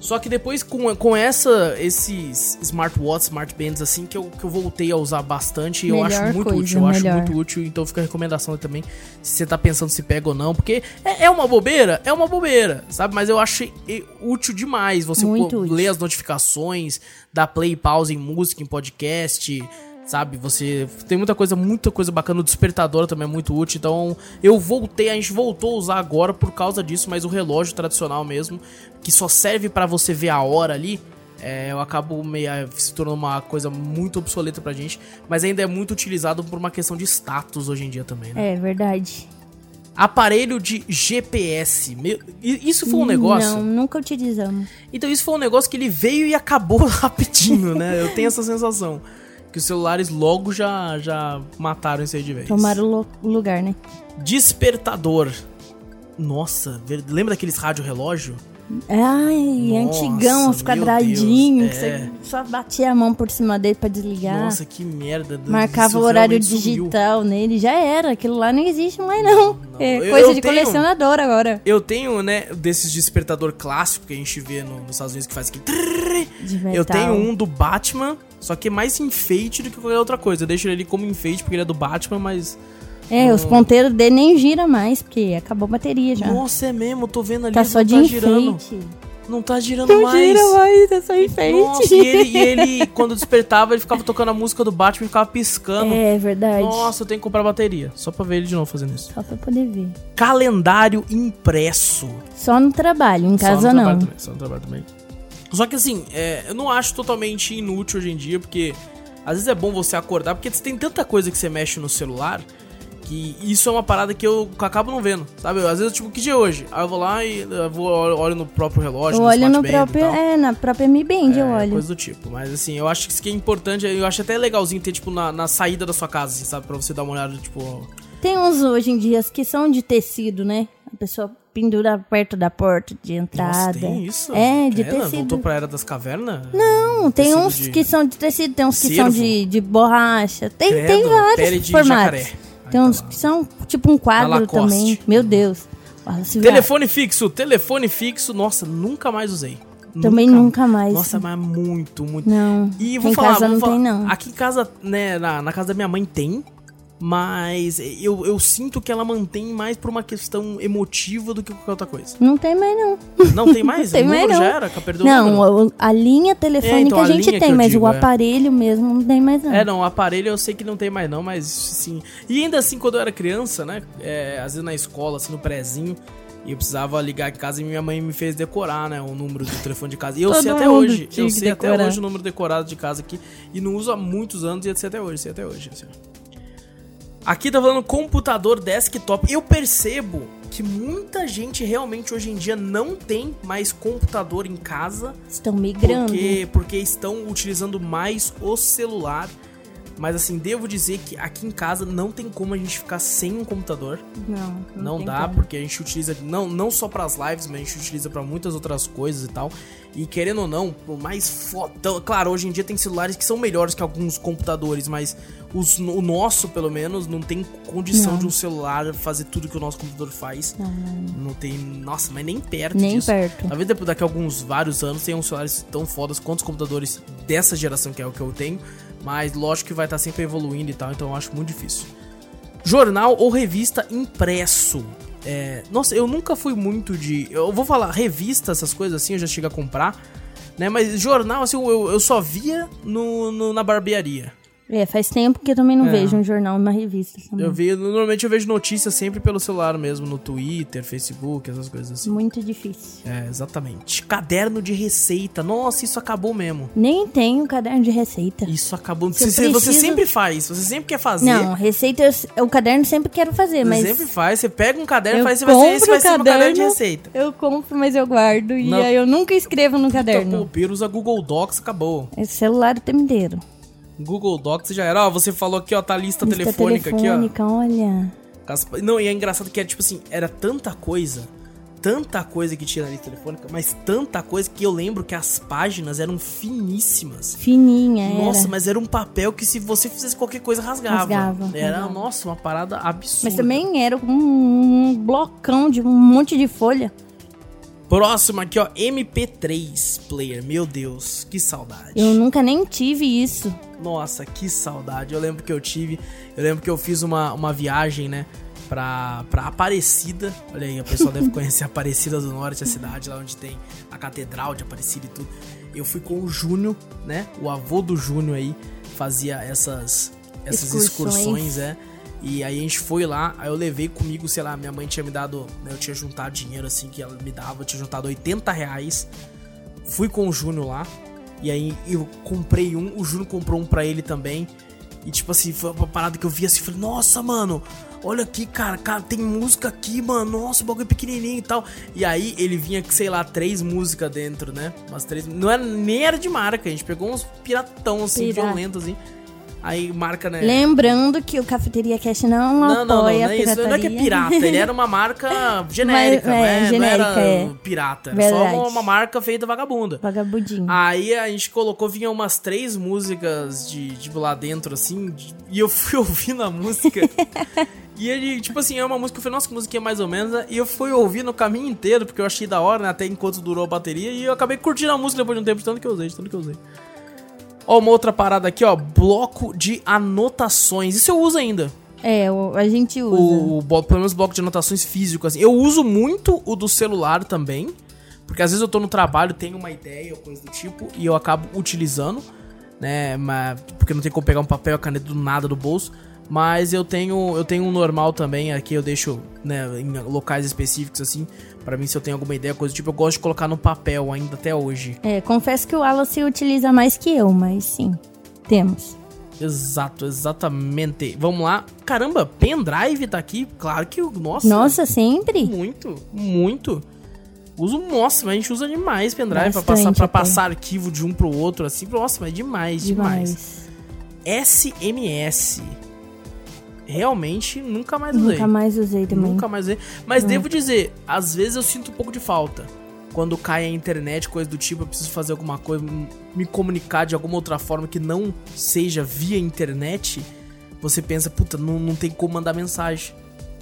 Só que depois, com, com essa, esses smartwatches, smartbands, assim, que eu, que eu voltei a usar bastante, e eu Melhor acho muito coisa, útil, eu acho melhor. muito útil, então fica a recomendação também, se você tá pensando se pega ou não, porque é, é uma bobeira, é uma bobeira, sabe? Mas eu acho útil demais você pô- útil. ler as notificações, dar play e pause em música, em podcast, sabe? Você tem muita coisa, muita coisa bacana. O despertador também é muito útil. Então eu voltei, a gente voltou a usar agora por causa disso, mas o relógio tradicional mesmo, que só serve pra você ver a hora ali. é, eu acabo meio é, se tornando uma coisa muito obsoleta pra gente, mas ainda é muito utilizado por uma questão de status hoje em dia também, né? É verdade. Aparelho de GPS. Meu, isso foi um negócio. Não, nunca utilizamos. Então isso foi um negócio que ele veio e acabou rapidinho, né? Eu tenho essa sensação. Que os celulares logo já, já mataram isso aí de vez. Tomaram o lugar, né? Despertador. Nossa, lembra daqueles rádio relógio? Ai, Nossa, antigão, os quadradinhos. Deus, que é. você só batia a mão por cima dele pra desligar. Nossa, que merda. Marcava o horário realmente sumiu. digital nele, já era. Aquilo lá não existe mais, não. É Eu- coisa eu de tenho- colecionador agora. Eu tenho, né, desses despertador clássico que a gente vê no- nos Estados Unidos que faz aqui. Eu tenho um do Batman, só que é mais enfeite do que qualquer outra coisa. Eu deixo ele ali como enfeite porque ele é do Batman, mas. É, Hum. os ponteiros dele nem gira mais, porque acabou a bateria já. Nossa, é mesmo, eu tô vendo ali. tá não só de tá enfeite. girando. Não tá girando Não mais. gira mais, é só enfeite. Nossa, e ele, e ele, quando despertava, ele ficava tocando a música do Batman e ficava piscando. É verdade. Nossa, eu tenho que comprar bateria. Só pra ver ele de novo fazendo isso. Só pra poder ver. Calendário impresso. Só no trabalho, em Só casa no não. trabalho também, só no trabalho também. Só que assim, é, eu não acho totalmente inútil hoje em dia, porque às vezes é bom você acordar, porque você tem tanta coisa que você mexe no celular, que isso é uma parada que eu acabo não vendo, sabe? Às vezes, tipo, que dia é hoje? Aí eu vou lá e eu vou, olho no próprio relógio, Eu olho no Band e próprio. É, na própria Mi Band eu É, olho. coisa do tipo. Mas assim, eu acho que isso que é importante, eu acho até legalzinho ter, tipo, na, na saída da sua casa, assim, sabe? Pra você dar uma olhada, tipo. Tem uns hoje em dia que são de tecido, né? A pessoa pendura perto da porta de entrada. Nossa, tem isso? É, de Ela tecido. voltou pra era das cavernas? Não, tem uns de- que são de tecido, tem uns que são Cervo? de, de borracha. Tem, Credo, tem vários formatos. jacaré. Tem Aí uns que são tipo um quadro também. Meu Deus. Ah, se Telefone fixo, telefone fixo, nossa, nunca mais usei. Também nunca mais. Nossa, mas muito, muito. Não. E vou em falar, casa não falar, tem, não. Aqui em casa, né, na, na casa da minha mãe tem, Mas eu, eu sinto que ela mantém mais por uma questão emotiva do que qualquer outra coisa. Não tem mais, não. Não tem mais? Não tem o mais, não. já era? Perdeu? Não, a linha telefônica É, então, a a gente tem, mas digo, o é. aparelho mesmo não tem mais, não. É, não, o aparelho eu sei que não tem mais não, mas sim. E ainda assim, quando eu era criança, né, é, às vezes na escola, assim, no prézinho, e eu precisava ligar em casa e minha mãe me fez decorar, né, o número do telefone de casa. E eu Todo sei até hoje, eu sei até decorar. hoje o número decorado de casa aqui, e não uso há muitos anos e sei até hoje, sei até hoje, assim. Aqui tá falando computador desktop. Eu percebo que muita gente realmente hoje em dia não tem mais computador em casa Estão migrando. porque, porque estão utilizando mais o celular. Mas assim, devo dizer que aqui em casa não tem como a gente ficar sem um computador. Não, não, Não, dá, como. porque a gente utiliza não, não só pras lives, mas a gente utiliza pra muitas outras coisas e tal. E querendo ou não, por mais fotão. Claro, hoje em dia tem celulares que são melhores que alguns computadores, mas os, o nosso, pelo menos, não tem condição Não. de um celular fazer tudo que o nosso computador faz. Não, não, tem. Nossa, mas nem perto Nem disso. perto. Talvez depois daqui a alguns vários anos tenham celulares tão fodas quanto os computadores dessa geração que é o que eu tenho. Mas lógico que vai estar sempre evoluindo e tal, então eu acho muito difícil. Jornal ou revista impresso. É, nossa, eu nunca fui muito de. Eu vou falar, revista, essas coisas assim, eu já cheguei a comprar. Né, mas jornal, assim, eu, eu só via no, no- na barbearia. É, faz tempo que eu também não É. vejo um jornal, uma revista. também. Eu vi, normalmente eu vejo notícias sempre pelo celular mesmo, no Twitter, Facebook, essas coisas assim. Muito difícil. É, exatamente. Caderno de receita. Nossa, isso acabou mesmo. Nem tenho caderno de receita. Isso acabou. Você Você, você sempre faz, você sempre quer fazer. Não, receita, eu, o caderno sempre quero fazer, Você mas sempre faz, você pega um caderno e faz, esse vai ser, esse vai o ser meu caderno de caderno, receita. eu compro, mas eu guardo e Não. aí eu nunca escrevo no Então, caderno. Piro usa Google Docs, acabou. É celular o tempo inteiro. Google Docs já era. Ó, você falou aqui, ó, tá a lista, Lista telefônica, telefônica, olha. aqui, ó. Não, e é engraçado que era tipo assim, era tanta coisa, tanta coisa que tinha na lista telefônica, mas tanta coisa que eu lembro que as páginas eram finíssimas. Fininha, Nossa, era. mas era um papel que se você fizesse qualquer coisa rasgava. Rasgava, Era, rasgava. nossa, uma parada absurda. Mas também era um, um blocão de um monte de folha. Próximo aqui, ó, MP3 player. Meu Deus, que saudade. Eu nunca nem tive isso. Nossa, que saudade. Eu lembro que eu tive. Eu lembro que eu fiz uma, uma viagem, né? Pra, pra Aparecida. Olha aí, a pessoa deve conhecer Aparecida do Norte, a cidade lá onde tem a Catedral de Aparecida e tudo. Eu fui com o Júnior, né? O avô do Júnior aí fazia essas, essas Excursões. excursões, é. E aí a gente foi lá, aí eu levei comigo, sei lá, minha mãe tinha me dado, né, eu tinha juntado dinheiro assim que ela me dava, eu tinha juntado 80 reais. Fui com o Júnior lá, e aí eu comprei um, o Júnior comprou um pra ele também. E tipo assim, foi uma parada que eu vi assim, falei, nossa, mano, olha aqui, cara, cara, tem música aqui, mano, nossa, o bagulho é pequenininho e tal. E aí ele vinha sei lá, três músicas dentro, né? Umas três. Não era, nem era de marca, a gente pegou uns piratão assim, Pirata. violentos assim. Aí marca, né? Lembrando que o Cafeteria Cash não, Não, não, não, não apoia é isso. Não é que é pirataria. pirata, ele era uma marca genérica, Mas, é, não, é, genérica, não era é. pirata. Era só Verdade. uma, uma marca feita vagabunda. Vagabundinho. Aí a gente colocou, vinha umas três músicas de, tipo, lá dentro, assim, de- e eu fui ouvindo a música. e ele, tipo assim, é uma música, eu falei, nossa, que musiquinha mais ou menos, né? E eu fui ouvindo o caminho inteiro, porque eu achei da hora, né? Até enquanto durou a bateria, e eu acabei curtindo a música depois de um tempo, de tanto que eu usei, de tanto que eu usei. Ó, uma outra parada aqui, ó, bloco de anotações. Isso eu uso ainda. É, a gente usa. O, pelo menos bloco de anotações físico, assim. Eu uso muito o do celular também. Porque às vezes eu tô no trabalho, tenho uma ideia ou coisa do tipo, e eu acabo utilizando, né? Mas, porque não tem como pegar um papel e a caneta do nada do bolso. Mas eu tenho, eu tenho um normal também, aqui eu deixo né, em locais específicos, assim. Pra mim, se eu tenho alguma ideia, coisa tipo, eu gosto de colocar no papel ainda até hoje. É, confesso que o Wallace utiliza mais que eu, mas sim, temos. Exato, exatamente. Vamos lá. Caramba, pendrive tá aqui. Claro que o. Nossa. Nossa, sempre? Muito, muito. Uso, nossa, mas a gente usa demais pendrive pra Bastante passar, pra passar arquivo de um pro outro, assim. Nossa, mas demais, demais. SMS. Realmente, nunca mais usei. Nunca mais usei também. Nunca mais usei. Mas devo dizer, às vezes eu sinto um pouco de falta. Quando cai a internet, coisa do tipo, eu preciso fazer alguma coisa, me comunicar de alguma outra forma que não seja via internet. Você pensa, puta, não, não tem como mandar mensagem.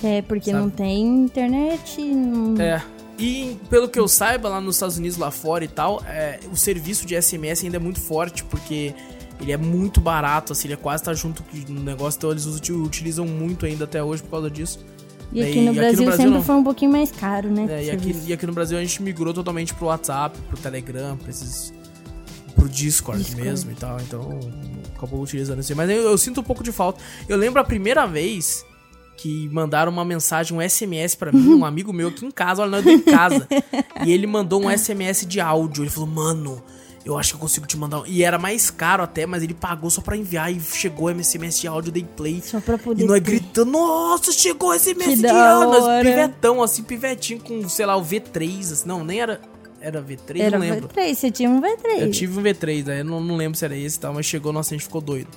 É, porque Sabe? não tem internet. Não... É. E pelo que eu saiba, lá nos Estados Unidos, lá fora e tal, é, o serviço de SMS ainda é muito forte, porque Ele é muito barato, assim, ele é quase tá junto no negócio, então eles utilizam muito ainda até hoje por causa disso. E aqui, no, e Brasil aqui no Brasil sempre não. foi um pouquinho mais caro, né? É, e, aqui, e aqui no Brasil a gente migrou totalmente pro WhatsApp, pro Telegram, pra esses. pro Discord, Discord. mesmo e tal. Então acabou utilizando assim. Mas eu, eu, sinto um pouco de falta. Eu lembro a primeira vez que mandaram uma mensagem, um SMS para mim, um amigo meu aqui em casa, olha, nós em casa. e ele mandou um SMS de áudio. Ele falou, mano eu acho que eu consigo te mandar. E era mais caro até, mas ele pagou só pra enviar e chegou SMS de áudio, dei play. Só pra poder. E nós gritando, nossa, chegou SMS de áudio. Nós pivetão, assim, pivetinho com, sei lá, o V3. Assim, não, nem era. Era V3, era não lembro. V3, você tinha um V3. Eu tive um V3, aí eu não, não lembro se era esse e tal, mas chegou, nossa, a gente ficou doido.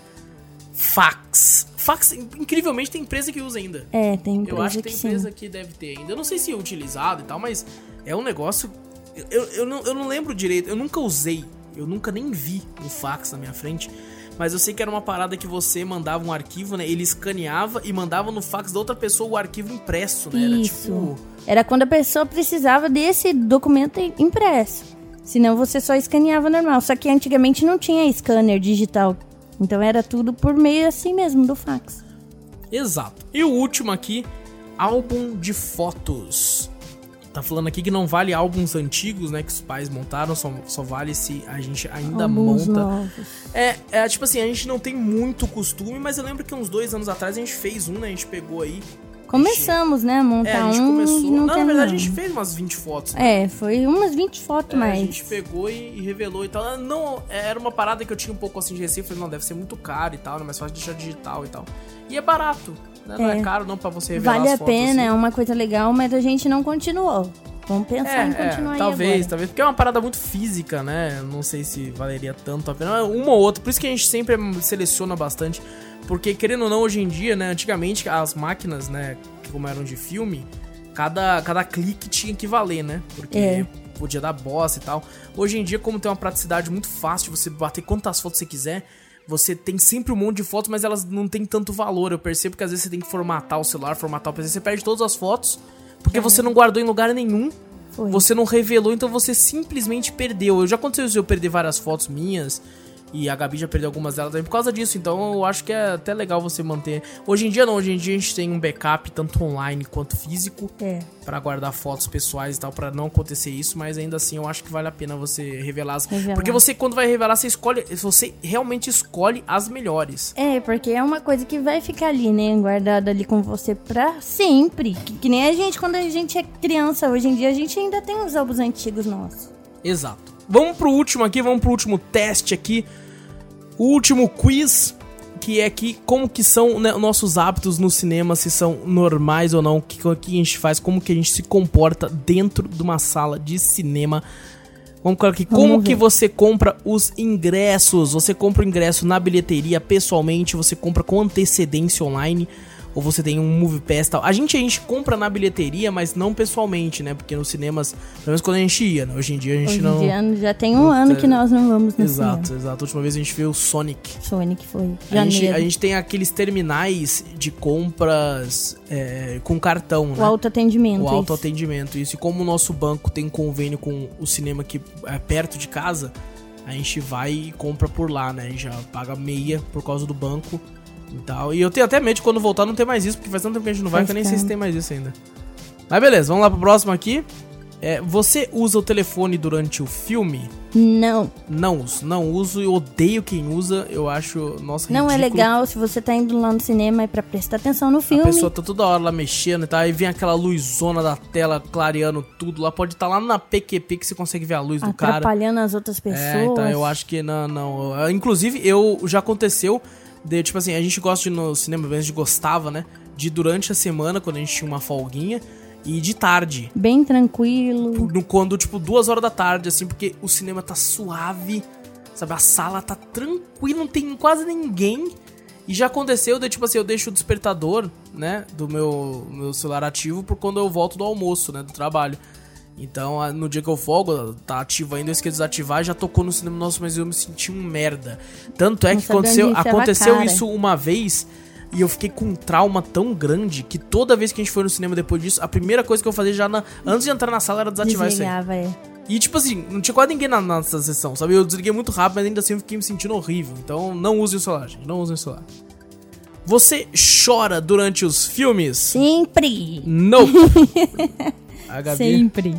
Fax. Fax, incrivelmente, tem empresa que usa ainda. É, tem empresa Eu acho que tem que empresa sim. que deve ter ainda. Eu não sei se é utilizado e tal, mas é um negócio. Eu, eu, não, eu não lembro direito, eu nunca usei eu nunca nem vi um fax na minha frente. Mas eu sei que era uma parada que você mandava um arquivo, né? Ele escaneava e mandava no fax da outra pessoa o arquivo impresso, né? Era Isso. tipo. Era quando a pessoa precisava desse documento impresso. Senão você só escaneava normal. Só que antigamente não tinha scanner digital. Então era tudo por meio assim mesmo, do fax. Exato. E o último aqui, álbum de fotos. Tá falando aqui que não vale álbuns antigos, né? Que os pais montaram, só, só vale se a gente ainda Álbuns monta. Novos. É, é, tipo assim, a gente não tem muito costume, mas eu lembro que uns dois anos atrás a gente fez um, né? A gente pegou aí. Começamos, né? A montar é, a gente um. começou. Não, não na verdade, a gente fez umas 20 fotos. Né? É, foi umas 20 fotos, é, mas. A gente pegou e, e, revelou e tal. Não, era uma parada que eu tinha um pouco assim de receio. Falei, não, deve ser muito caro e tal, né? Mas fácil deixar digital e tal. E é barato. Né? Não é. é caro não pra você revelar Vale a pena, assim. é uma coisa legal, mas a gente não continuou. Vamos pensar é, em continuar é, talvez, talvez, porque é uma parada muito física, né? Não sei se valeria tanto a pena. Uma ou outra, por isso que a gente sempre seleciona bastante. Porque, querendo ou não, hoje em dia, né? Antigamente, as máquinas, né? Como eram de filme, cada, cada clique tinha que valer, né? Porque É. podia dar bosta e tal. Hoje em dia, como tem uma praticidade muito fácil de você bater quantas fotos você quiser, você tem sempre um monte de fotos, mas elas não têm tanto valor. Eu percebo que às vezes você tem que formatar o celular, formatar o PC, você perde todas as fotos, porque É. você não guardou em lugar nenhum. Foi. Você não revelou, então você simplesmente perdeu. Eu já aconteceu isso, eu perder várias fotos minhas. E a Gabi já perdeu algumas delas também por causa disso. Então eu acho que é até legal você manter. Hoje em dia não, hoje em dia a gente tem um backup tanto online quanto físico É. Pra guardar fotos pessoais e tal, pra não acontecer isso, mas ainda assim eu acho que vale a pena você revelar as. Revelar. Porque você quando vai revelar, você escolhe, você realmente escolhe as melhores. É, porque é uma coisa que vai ficar ali, né? Guardada ali com você pra sempre. Que, que nem a gente, quando a gente é criança, hoje em dia a gente ainda tem os álbuns antigos nossos. Exato. Vamos pro último aqui, vamos pro último teste aqui. O último quiz, que é aqui como que são né, nossos hábitos no cinema, se são normais ou não, o que, que a gente faz, como que a gente se comporta dentro de uma sala de cinema. Vamos colocar aqui, como ver. que você compra os ingressos? Você compra o ingresso na bilheteria pessoalmente, você compra com antecedência online, ou você tem um Movie Pass e tal. A gente, a gente compra na bilheteria, mas não pessoalmente, né? Porque nos cinemas, pelo menos quando a gente ia, né? Hoje em dia a gente Hoje não... em dia já tem um ano que nós não vamos no Exato, cinema. exato. A última vez a gente viu o Sonic. Sonic foi A gente, a gente tem aqueles terminais de compras é, com cartão, né? O autoatendimento. O isso. autoatendimento. Isso. E como o nosso banco tem convênio com o cinema aqui é, perto de casa, a gente vai e compra por lá, né? A gente já paga meia por causa do banco e tal. E eu tenho até medo de quando voltar não ter mais isso, porque faz tanto tempo que a gente não vai que eu nem sei se tem mais isso ainda. Mas beleza, vamos lá pro próximo aqui. É, você usa o telefone durante o filme? Não, Não uso, não uso e odeio quem usa. Eu acho, nossa, não é ridículo. legal se você tá indo lá no cinema é pra prestar atenção no filme. A pessoa tá toda hora lá mexendo e tal, aí vem aquela luzona da tela clareando tudo lá. Pode estar lá na PQP que você consegue ver a luz do cara. atrapalhando as outras pessoas. É, então eu acho que não, não. Inclusive, eu já aconteceu de, tipo assim, a gente gosta de ir no cinema, a gente gostava, né? De durante a semana, quando a gente tinha uma folguinha, e de tarde. Bem tranquilo. No, quando, tipo, duas horas da tarde, assim, porque o cinema tá suave, sabe? A sala tá tranquila, não tem quase ninguém. E já aconteceu de, tipo assim, eu deixo o despertador, né, do meu, meu celular ativo por quando eu volto do almoço, né, do trabalho. Então, no dia que eu folgo, tá ativo ainda, eu esqueci de desativar, já tocou no cinema, nossa, mas eu me senti um merda. Tanto é Não que aconteceu, aconteceu cara. isso uma vez e eu fiquei com um trauma tão grande que toda vez que a gente foi no cinema depois disso, a primeira coisa que eu fazia já na- antes de entrar na sala era desativar isso aí. É. E, tipo assim, não tinha quase ninguém na nossa sessão, sabe? Eu desliguei muito rápido, mas ainda assim eu fiquei me sentindo horrível. Então, não use o celular, gente. Não use o celular. Você chora durante os filmes? Sempre. Não. A Gabi, Sempre.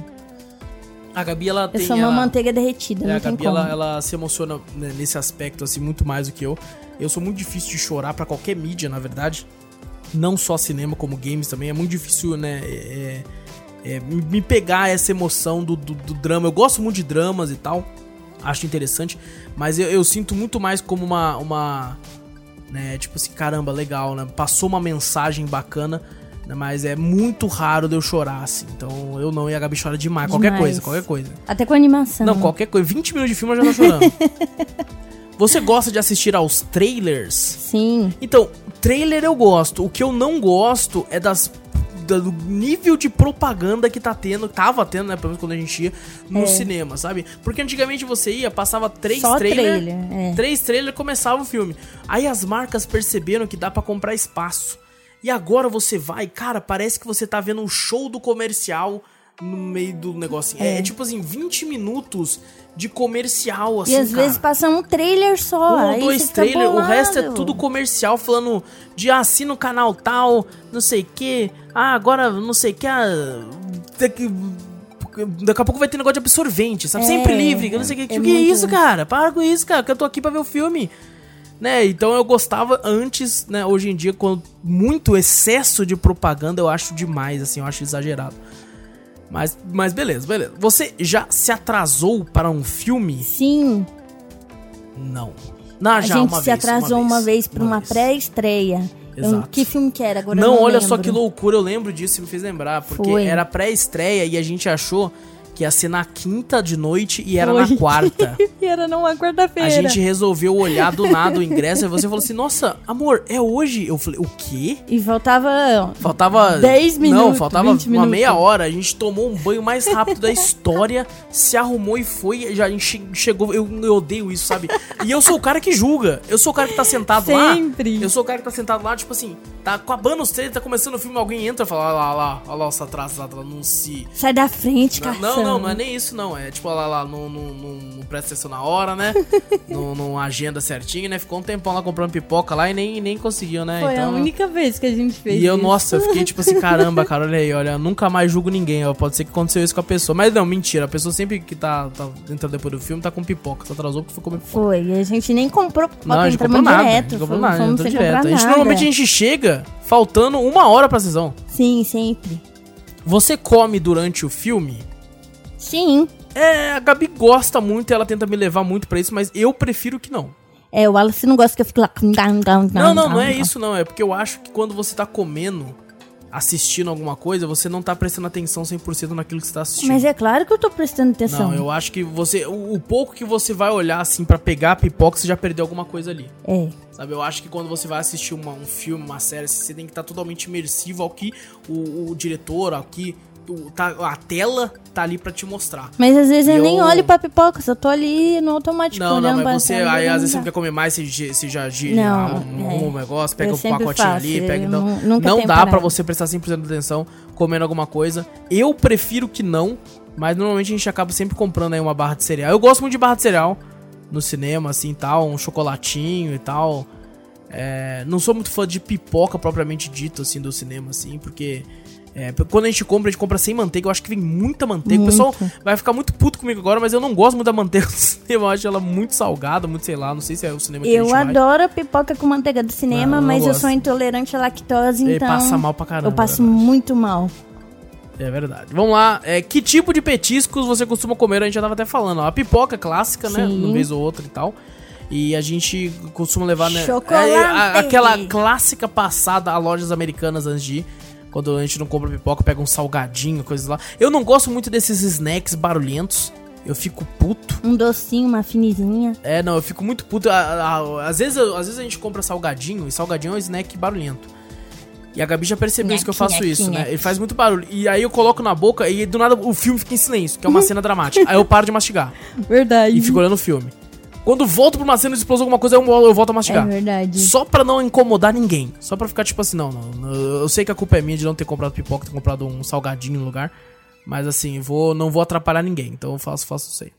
a Gabi ela Eu tem. sou uma ela- manteiga derretida, É, não a Gabi, ela, ela se emociona né, nesse aspecto, assim, muito mais do que eu. Eu sou muito difícil de chorar pra qualquer mídia, na verdade. Não só cinema, como games também. É muito difícil, né, é, é, me me pegar essa emoção do, do, do drama. Eu gosto muito de dramas e tal. Acho interessante. Mas eu, eu sinto muito mais como uma... uma né, tipo assim, caramba, legal, né? Passou uma mensagem bacana. Né, Mas é muito raro de eu chorar, assim. Então eu não e a Gabi chora demais. Qualquer Demais. coisa, qualquer coisa. Até com animação. Não, qualquer coisa. 20 minutos de filme eu já tô chorando. Você gosta de assistir aos trailers? Sim. Então, trailer eu gosto. O que eu não gosto é das da- do nível de propaganda que tá tendo, tava tendo, né, pelo menos quando a gente ia no É. cinema, sabe? Porque antigamente você ia, passava três Só trailers, trailer, é. três trailers começava o filme. Aí as marcas perceberam que dá pra comprar espaço. E agora você vai, cara, parece que você tá vendo um show do comercial no meio do negocinho. É, É. é tipo assim, 20 minutos de comercial, assim, e às cara. vezes passa um trailer só. Um ou dois trailers, o resto é tudo comercial, falando de ah, assina o canal tal, não sei o que. Ah, agora não sei o que. Ah, daqui, daqui a pouco vai ter negócio de absorvente, sabe? É, Sempre livre, não sei o que. é que, que é isso, cara? Para com isso, cara, que eu tô aqui pra ver o filme. Né? Então eu gostava antes, né? Hoje em dia, com muito excesso de propaganda, eu acho demais, assim, eu acho exagerado. Mas, mas beleza, beleza. Você já se atrasou para um filme? Sim. Não. Não, A já gente uma se vez, atrasou uma vez, pra uma vez. pré-estreia. Eu-. Que filme que era? Agora eu Não, não olha só lembro. que loucura, eu lembro disso, me fez lembrar. Porque Foi. era pré-estreia e a gente achou que ia ser na quinta de noite e era na quarta. E era numa quarta-feira. A gente resolveu olhar do nada o ingresso e você falou assim: Nossa, amor, é hoje? Eu falei: O quê? E faltava. Faltava. 10 Não, minutos, faltava 20 uma minutos. meia hora. A gente tomou um banho mais rápido da história, se arrumou e foi. Já a gente che- chegou. Eu, eu odeio isso, sabe? E eu sou o cara que julga. Eu sou o cara que tá sentado lá. Sempre. Eu sou o cara que tá sentado lá, tipo assim, tá acabando os trailers, tá começando o filme, alguém entra e fala: Olha lá, olha lá, olha lá, os atrasados, não se. Sai da frente, Não, não, não, não é nem isso, não. É tipo, olha lá, lá não, não, não, presta atenção na hora, né? não, não agenda certinho, né? Ficou um tempão lá comprando pipoca lá e nem, nem conseguiu, né? Foi então, a única vez que a gente fez e eu, isso. nossa, eu fiquei tipo assim, caramba, cara, olha aí, olha, nunca mais julgo ninguém, ó. Pode ser que aconteceu isso com a pessoa. Mas não, mentira, a pessoa sempre que tá, tá entrando depois do filme tá com pipoca, só atrasou porque ficou comer pipoca. Foi, e a gente nem comprou pipoca, Não, a gente comprou nada, direto. gente comprou fomos- nada, fomos sem direto. A gente, normalmente a gente chega faltando uma hora pra sessão. Sim, sempre. Você come durante o filme? Sim. É, a Gabi gosta muito e ela tenta me levar muito pra isso, mas eu prefiro que não. É, o Wallace não gosta que eu fique lá. Não, não, não é isso não. É porque eu acho que quando você tá comendo, assistindo alguma coisa, você não tá prestando atenção 100% naquilo que você tá assistindo. Mas é claro que eu tô prestando atenção. Não, eu acho que você. O, o pouco que você vai olhar assim pra pegar a pipoca, você já perdeu alguma coisa ali. É. Sabe? Eu acho que quando você vai assistir uma- um filme, uma série, você tem que estar totalmente imersivo ao que o, o diretor, ao que tá, a tela tá ali pra te mostrar. Mas às vezes eu, E nem eu- olho pra pipoca, só tô ali no automático Não, não, mas você. Aí não às vezes você dá. quer comer mais, você, você já gira Não, um, é. um negócio, pega Eu um pacotinho faço, ali, pega. eu Então, não dá pra você prestar 100% de atenção comendo alguma coisa. Eu prefiro que não, mas normalmente a gente acaba sempre comprando aí uma barra de cereal. Eu gosto muito de barra de cereal no cinema, assim e tal, um chocolatinho e tal. É, não sou muito fã de pipoca propriamente dito, assim, do cinema, assim, porque. É, quando a gente compra, a gente compra sem manteiga. Eu acho que vem muita manteiga. O pessoal Muito. vai ficar muito puto comigo agora, mas eu não gosto muito da manteiga do cinema. Eu acho ela muito salgada, muito sei lá. Não sei se é o cinema que a Eu gente vai. adoro pipoca com manteiga do cinema, Não, eu não mas eu sou intolerante à lactose, então. passa mal pra caramba. Eu passo é verdade. muito mal. É verdade. Vamos lá. É, que tipo de petiscos você costuma comer? A gente já tava até falando. Ó, a pipoca clássica, né? Sim. Uma vez ou outra e tal. E a gente costuma levar, né? Chocolate. é, a- aquela clássica passada a lojas americanas antes de ir. Quando a gente não compra pipoca, pega um salgadinho, coisas lá. Eu não gosto muito desses snacks barulhentos. Eu fico puto. Um docinho, uma finizinha. É, não, eu fico muito puto. Às vezes, às vezes a gente compra salgadinho, e salgadinho é um snack barulhento. E a Gabi já percebeu isso que eu faço Nhaque, isso, nhaque, né? Ele faz muito barulho. E aí eu coloco na boca e do nada o filme fica em silêncio, que é uma cena dramática. Aí eu paro de mastigar Verdade. e fico olhando o filme. Quando volto pra uma cena de explosão, alguma coisa, eu, eu volto a É mastigar. verdade. Só pra não incomodar ninguém. Só pra ficar tipo assim, não, não, não, eu sei que a culpa é minha de não ter comprado pipoca, ter comprado um salgadinho no lugar. Mas assim, vou, não vou atrapalhar ninguém, então eu faço, faço isso aí.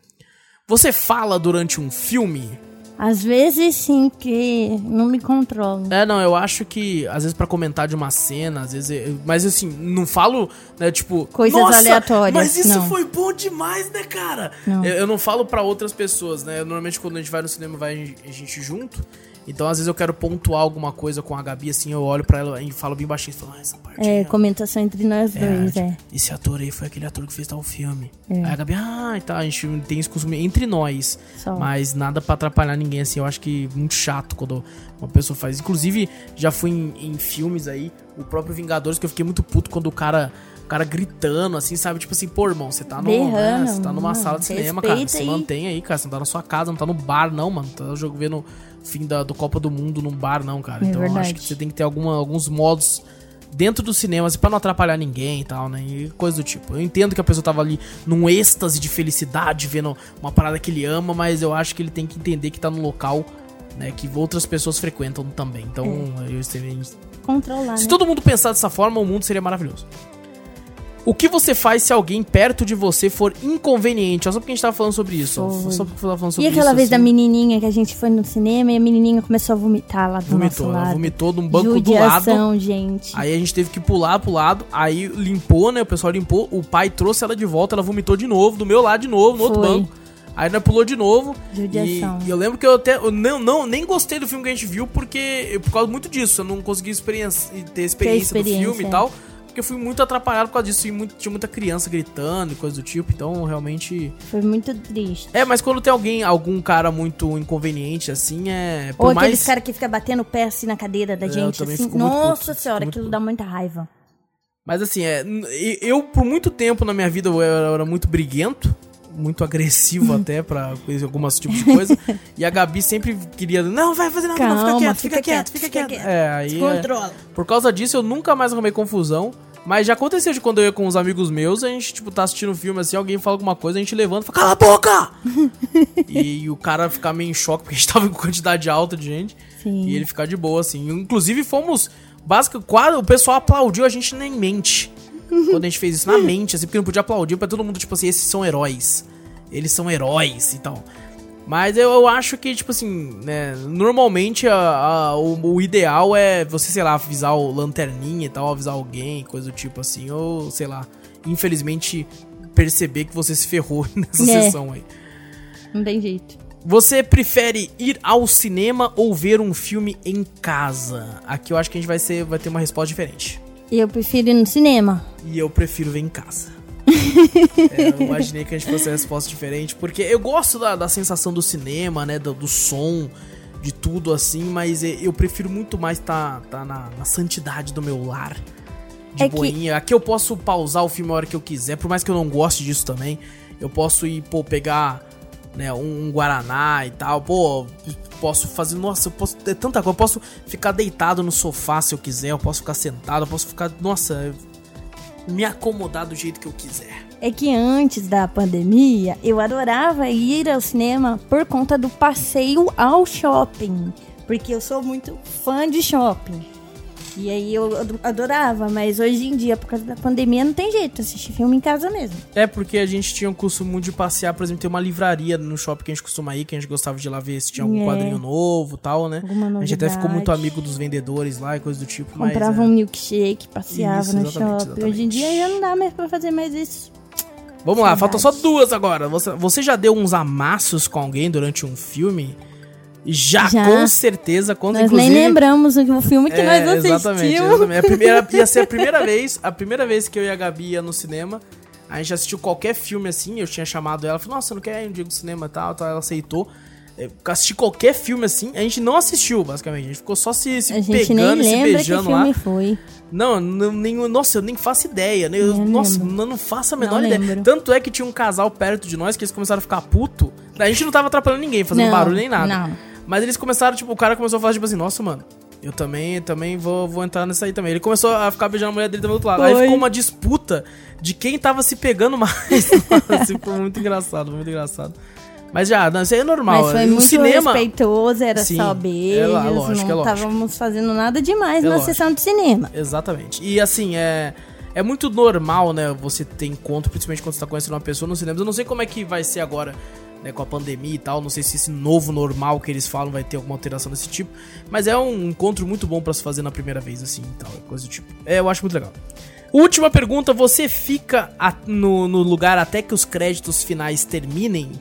Você fala durante um filme? Às vezes sim, que não me controlo. É, não, eu acho que às vezes pra comentar de uma cena, às vezes, eu- mas assim, não falo, né, tipo, Coisas "Nossa, aleatórias, Mas isso não. foi bom demais, né, cara? Não. Eu, eu não falo pra outras pessoas, né? Normalmente quando a gente vai no cinema, vai a gente junto. Então, às vezes eu quero pontuar alguma coisa com a Gabi, assim, eu olho pra ela e falo bem baixinho, falo, ah, essa parte É, aí, ó. comentação entre nós É, dois, tipo, é. Esse ator aí foi aquele ator que fez tal filme. É. Aí a Gabi, ah, e tá, a gente tem esse costume entre nós. Só. Mas nada pra atrapalhar ninguém, assim. Eu acho que muito chato quando uma pessoa faz. Inclusive, já fui em, em filmes aí, o próprio Vingadores, que eu fiquei muito puto quando o cara. O cara gritando, assim, sabe? Tipo assim, pô, irmão, você tá, no, né, tá numa mano, sala de cinema, cara. respeita Se aí. mantém aí, cara. Você não tá na sua casa, não tá no bar, não, mano. Tá jogo vendo fim da, do Copa do Mundo num bar, não, cara. É então eu acho verdade. que você tem que ter alguma, alguns modos dentro do cinema, assim, pra não atrapalhar ninguém e tal, né? E coisa do tipo. Eu entendo que a pessoa tava ali num êxtase de felicidade, vendo uma parada que ele ama, mas eu acho que ele tem que entender que tá num local, né, que outras pessoas frequentam também. Então, eu seria- Controlar, se né? todo mundo pensar dessa forma, o mundo seria maravilhoso. O que você faz se alguém perto de você for inconveniente? Ó, só porque a gente tava falando sobre isso. Foi. Só porque tava falando sobre E aquela isso. vez da assim. menininha que a gente foi no cinema e a menininha começou a vomitar lá do Vomitou, nosso ela lado. vomitou num banco do lado. Judiação, gente. Aí a gente teve que pular pro lado, aí limpou, né? O pessoal limpou, o pai trouxe ela de volta, ela vomitou de novo, do meu lado de novo, no outro Foi. banco. Aí nós pulou de novo. E, Judiação. e eu lembro que eu até. Eu não, não, nem gostei do filme que a gente viu, porque. Por causa muito disso. Eu não consegui experiência, ter experiência, do experiência, filme e é. tal. Porque eu fui muito atrapalhado por causa disso. E muito- tinha muita criança gritando e coisa do tipo. Então, realmente. Foi muito triste. É, mas quando tem alguém, algum cara muito inconveniente, assim, é. Por Ou mais... aqueles caras que ficam batendo o pé assim na cadeira da É, gente, assim. Nossa puto, senhora, aquilo puto. dá muita raiva. Mas assim, é, eu por muito tempo na minha vida eu era, eu era muito briguento, muito agressivo até pra algumas tipos de coisa. e a Gabi sempre queria, não, vai fazer nada, não, fica Calma, quieto, fica fica quieto, quieto, fica quieto. quieto. É, aí é, controla. por causa disso eu nunca mais arrumei confusão. Mas já aconteceu de quando eu ia com os amigos meus, a gente, tipo, tá assistindo um filme assim, alguém fala alguma coisa, a gente levanta e fala, cala a boca! e, o cara ficar meio em choque, porque a gente tava com quantidade alta de gente. Sim. E ele ficar de boa, assim. Inclusive, fomos. Básico, quase, o pessoal aplaudiu a gente na mente. Quando a gente fez isso na mente, assim, porque não podia aplaudir pra todo mundo, tipo assim, esses são heróis. Eles são heróis e tal. Mas eu, eu acho que, tipo assim, né, normalmente a- a- o, o ideal é você, sei lá, avisar o lanterninha e tal, avisar alguém, coisa do tipo assim, ou sei lá, infelizmente perceber que você se ferrou nessa É. sessão aí. Não tem jeito. Você prefere ir ao cinema ou ver um filme em casa? Aqui eu acho que a gente vai, ser, vai ter uma resposta diferente. Eu prefiro ir no cinema. E eu prefiro ver em casa. É, eu imaginei que a gente fosse a resposta diferente, porque eu gosto da, da sensação do cinema, né? Do, do som, de tudo assim, mas e- eu prefiro muito mais estar tá, tá na, na santidade do meu lar. De É que- boinha. Aqui eu posso pausar o filme a hora que eu quiser, por mais que eu não goste disso também. Eu posso ir, pô, pegar né, um, um Guaraná e tal. Pô, posso fazer. Nossa, eu posso. É tanta coisa. Eu posso ficar deitado no sofá se eu quiser. Eu posso ficar sentado. Eu posso ficar. Nossa, me acomodar do jeito que eu quiser. É que antes da pandemia, eu adorava ir ao cinema por conta do passeio ao shopping. Porque eu sou muito fã de shopping. E aí eu ado- adorava, mas hoje em dia, por causa da pandemia, não tem jeito, assistir filme em casa mesmo. É porque a gente tinha o costume de passear, por exemplo, tem uma livraria no shopping que a gente costuma ir, que a gente gostava de ir lá ver se tinha algum É. quadrinho novo e tal, né? Alguma A gente até ficou muito amigo dos vendedores lá e coisa do tipo, mas. Comprava é. um milkshake, passeava Isso, no exatamente, shopping. Hoje em dia já não dá mais pra fazer mais isso. Vamos lá, Saudades. faltam só duas agora. Você, você já deu uns amassos com alguém durante um filme? Já, Já. com certeza. Quando, Nós inclusive, nem lembramos o filme que É, nós assistimos. Exatamente, exatamente. A primeira, ia ser a primeira vez, a primeira vez que eu e a Gabi ia no cinema. A gente assistiu qualquer filme assim, eu tinha chamado ela, falei, nossa, não quer ir um dia no cinema e tal, tal, ela aceitou. É, Assistir qualquer filme assim, a gente não assistiu, basicamente. A gente ficou só se, se A gente nem pegando e se beijando lá. filme foi. Não, não nem, nossa, eu nem faço ideia. né? Eu, Nem nossa, lembro. eu não faço a menor Não ideia. lembro. Tanto é que tinha um casal perto de nós que eles começaram a ficar puto. A gente não tava atrapalhando ninguém, fazendo Não, barulho nem nada. não. Mas eles começaram, tipo, o cara começou a falar, tipo assim, nossa, mano, eu também, também vou, vou entrar nessa aí também. Ele começou a ficar beijando a mulher dele do outro lado. Aí ficou uma disputa de quem tava se pegando mais. assim, foi muito engraçado, foi muito engraçado. Mas já, não, isso aí é normal. Mas foi no muito cinema. respeitoso, era Sim, só é beijos, lá- lógico, não é lógico. estávamos fazendo nada demais É na lógico. sessão de cinema. Exatamente. E assim, é. é muito normal, né, você ter encontro, principalmente quando você tá conhecendo uma pessoa no cinema. Eu não sei como é que vai ser agora, né, com a pandemia e tal. Não sei se esse novo normal que eles falam vai ter alguma alteração desse tipo. Mas é um encontro muito bom para se fazer na primeira vez, assim, e tal, coisa do tipo. É, eu acho muito legal. Última pergunta, você fica no, no lugar até que os créditos finais terminem?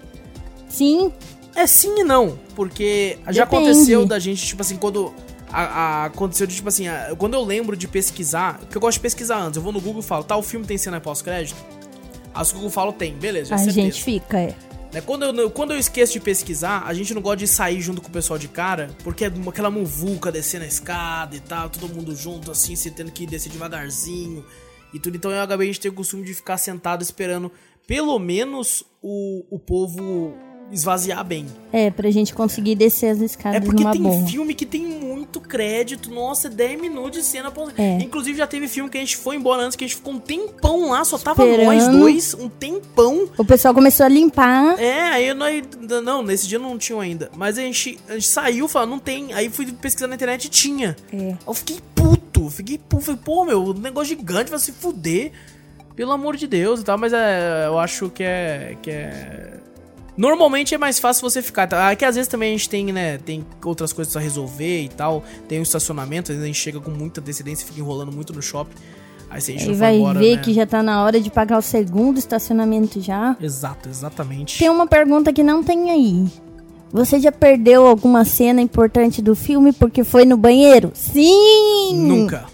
Sim, É sim e não, porque já Depende. aconteceu da gente, tipo assim, quando. a- a- aconteceu de, tipo assim, a- quando eu lembro de pesquisar, porque eu gosto de pesquisar antes, eu vou no Google e falo, tá, o filme tem cena pós-crédito? O Google fala, tem, beleza, já a certeza. gente fica, é. Né, Quando, eu, quando eu esqueço de pesquisar, a gente não gosta de sair junto com o pessoal de cara, porque é aquela muvuca descendo a escada e tal, todo mundo junto assim, você tendo que descer devagarzinho e tudo. Então eu acabei de ter o costume de ficar sentado esperando pelo menos o, o povo esvaziar bem. É, pra gente conseguir descer as É escadas porque numa tem boa. filme que tem muito crédito. Nossa, 10 minutos de cena. pós- É. Inclusive já teve filme que a gente foi embora antes, que a gente ficou um tempão lá, só tava Esperando. nós dois, um tempão. O pessoal começou a limpar. É, aí nós. Não, nesse dia não tinha ainda. Mas a gente, a gente saiu falando, não tem. Aí fui pesquisar na internet e tinha. É. Eu fiquei puto, fiquei puto. Falei, pô, meu, negócio gigante vai se fuder. Pelo amor de Deus e tal, mas é, eu acho que é. Que é. Normalmente é mais fácil você ficar. Tá? Que às vezes também a gente tem, né? Tem outras coisas a resolver e tal. Tem um estacionamento, às vezes a gente chega com muita antecedência e fica enrolando muito no shopping. Aí não for vai embora, ver né? que já tá na hora de pagar o segundo estacionamento já. Exato, exatamente. Tem uma pergunta que não tem aí. Você já perdeu alguma cena importante do filme porque foi no banheiro? Sim! Nunca.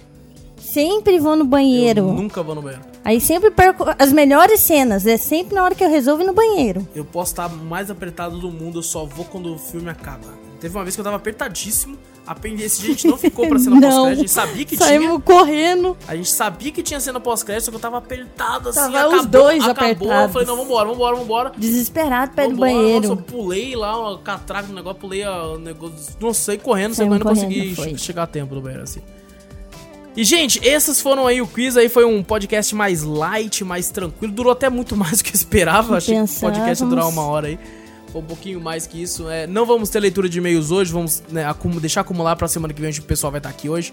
Sempre vou no banheiro. Eu nunca vou no banheiro. Aí sempre perco as melhores cenas. É sempre na hora que eu resolvo ir no banheiro. Eu posso estar mais apertado do mundo, eu só vou quando o filme acaba. Teve uma vez que eu tava apertadíssimo. Aprendi, esse dia a gente não ficou pra cena pós-crédito, a gente sabia que tinha. Saímos correndo. A gente sabia que tinha cena pós-crédito, só que eu tava apertado assim. Tava acabou, os dois acabou, apertados. Eu falei, não, vambora, vambora, vambora. Desesperado no Vambora. banheiro. Nossa, eu pulei lá, o catraca no negócio, pulei o negócio. Não sei, correndo, Saímos não consegui foi. che- chegar a tempo do banheiro, assim. E, gente, esses foram aí o quiz. Aí foi um podcast mais light, mais tranquilo. Durou até muito mais do que eu esperava. Achei que o podcast ia durar uma hora aí. Foi um pouquinho mais que isso. É, não vamos ter leitura de e-mails hoje. Vamos né, acumu- deixar acumular pra semana que vem. Onde o pessoal vai estar aqui hoje.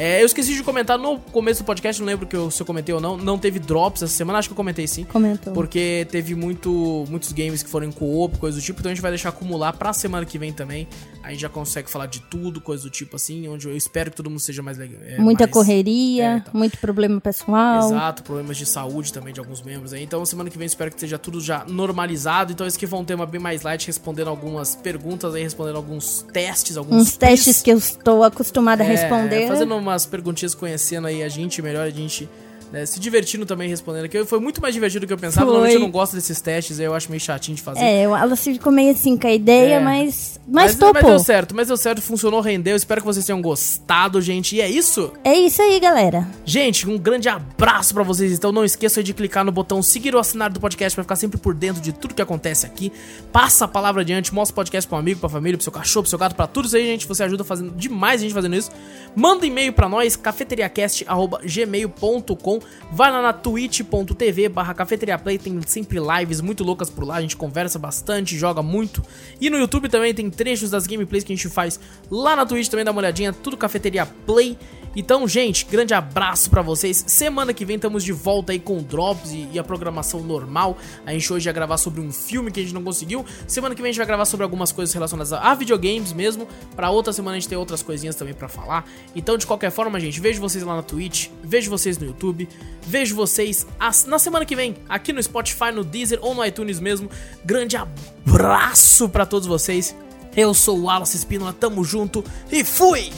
É, eu esqueci de comentar no começo do podcast. Não lembro que eu, se eu comentei ou não. Não teve drops essa semana. Acho que eu comentei sim. Comentou. Porque teve muito, muitos games que foram em co-op, coisa do tipo, então a gente vai deixar acumular pra semana que vem também. A gente já consegue falar de tudo, coisa do tipo assim, onde eu espero que todo mundo seja mais legal. é, Muita mais- correria, É, então. muito problema pessoal. Exato, problemas de saúde também de alguns membros aí. Então semana que vem eu espero que esteja tudo já normalizado. Então esse aqui foi um tema bem mais light, respondendo algumas perguntas aí, respondendo alguns testes, alguns Uns testes que eu estou acostumada a É, responder. Fazendo umas perguntinhas, conhecendo aí a gente melhor, a gente né, se divertindo também respondendo aqui. Foi muito mais divertido do que eu pensava. Foi. Normalmente eu não gosto desses testes, eu acho meio chatinho de fazer. É, ela ficou meio assim com a ideia, É. mas, mas, mas, topou. mas deu certo, mas deu certo, funcionou, rendeu. Espero que vocês tenham gostado, gente. E é isso. É isso aí, galera. Gente, um grande abraço pra vocês. Então não esqueçam de clicar no botão seguir ou assinar do podcast pra ficar sempre por dentro de tudo que acontece aqui. Passa a palavra adiante, mostra o podcast pra um amigo, pra família, pro seu cachorro, pro seu gato, pra tudo isso aí, gente. Você ajuda fazendo demais a gente fazendo isso. Manda um e-mail pra nós, cafeteriacast.gmail.com. Vai lá na twitch.tv barra cafeteriaplay, tem sempre lives muito loucas por lá, a gente conversa bastante, joga muito. E no YouTube também tem trechos das gameplays que a gente faz lá na Twitch também, dá uma olhadinha, tudo Cafeteria Play. Então, gente, grande abraço pra vocês. Semana que vem estamos de volta aí com drops e, e a programação normal. A gente hoje ia gravar sobre um filme que a gente não conseguiu. Semana que vem a gente vai gravar sobre algumas coisas relacionadas a, a videogames mesmo. Pra outra semana a gente tem outras coisinhas também pra falar. Então, de qualquer forma, gente, vejo vocês lá na Twitch, vejo vocês no YouTube, vejo vocês as- na semana que vem aqui no Spotify, no Deezer ou no iTunes mesmo. Grande abraço pra todos vocês. Eu sou o Wallace Espínola, tamo junto e fui!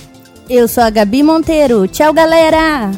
Eu sou a Gabi Monteiro. Tchau, galera!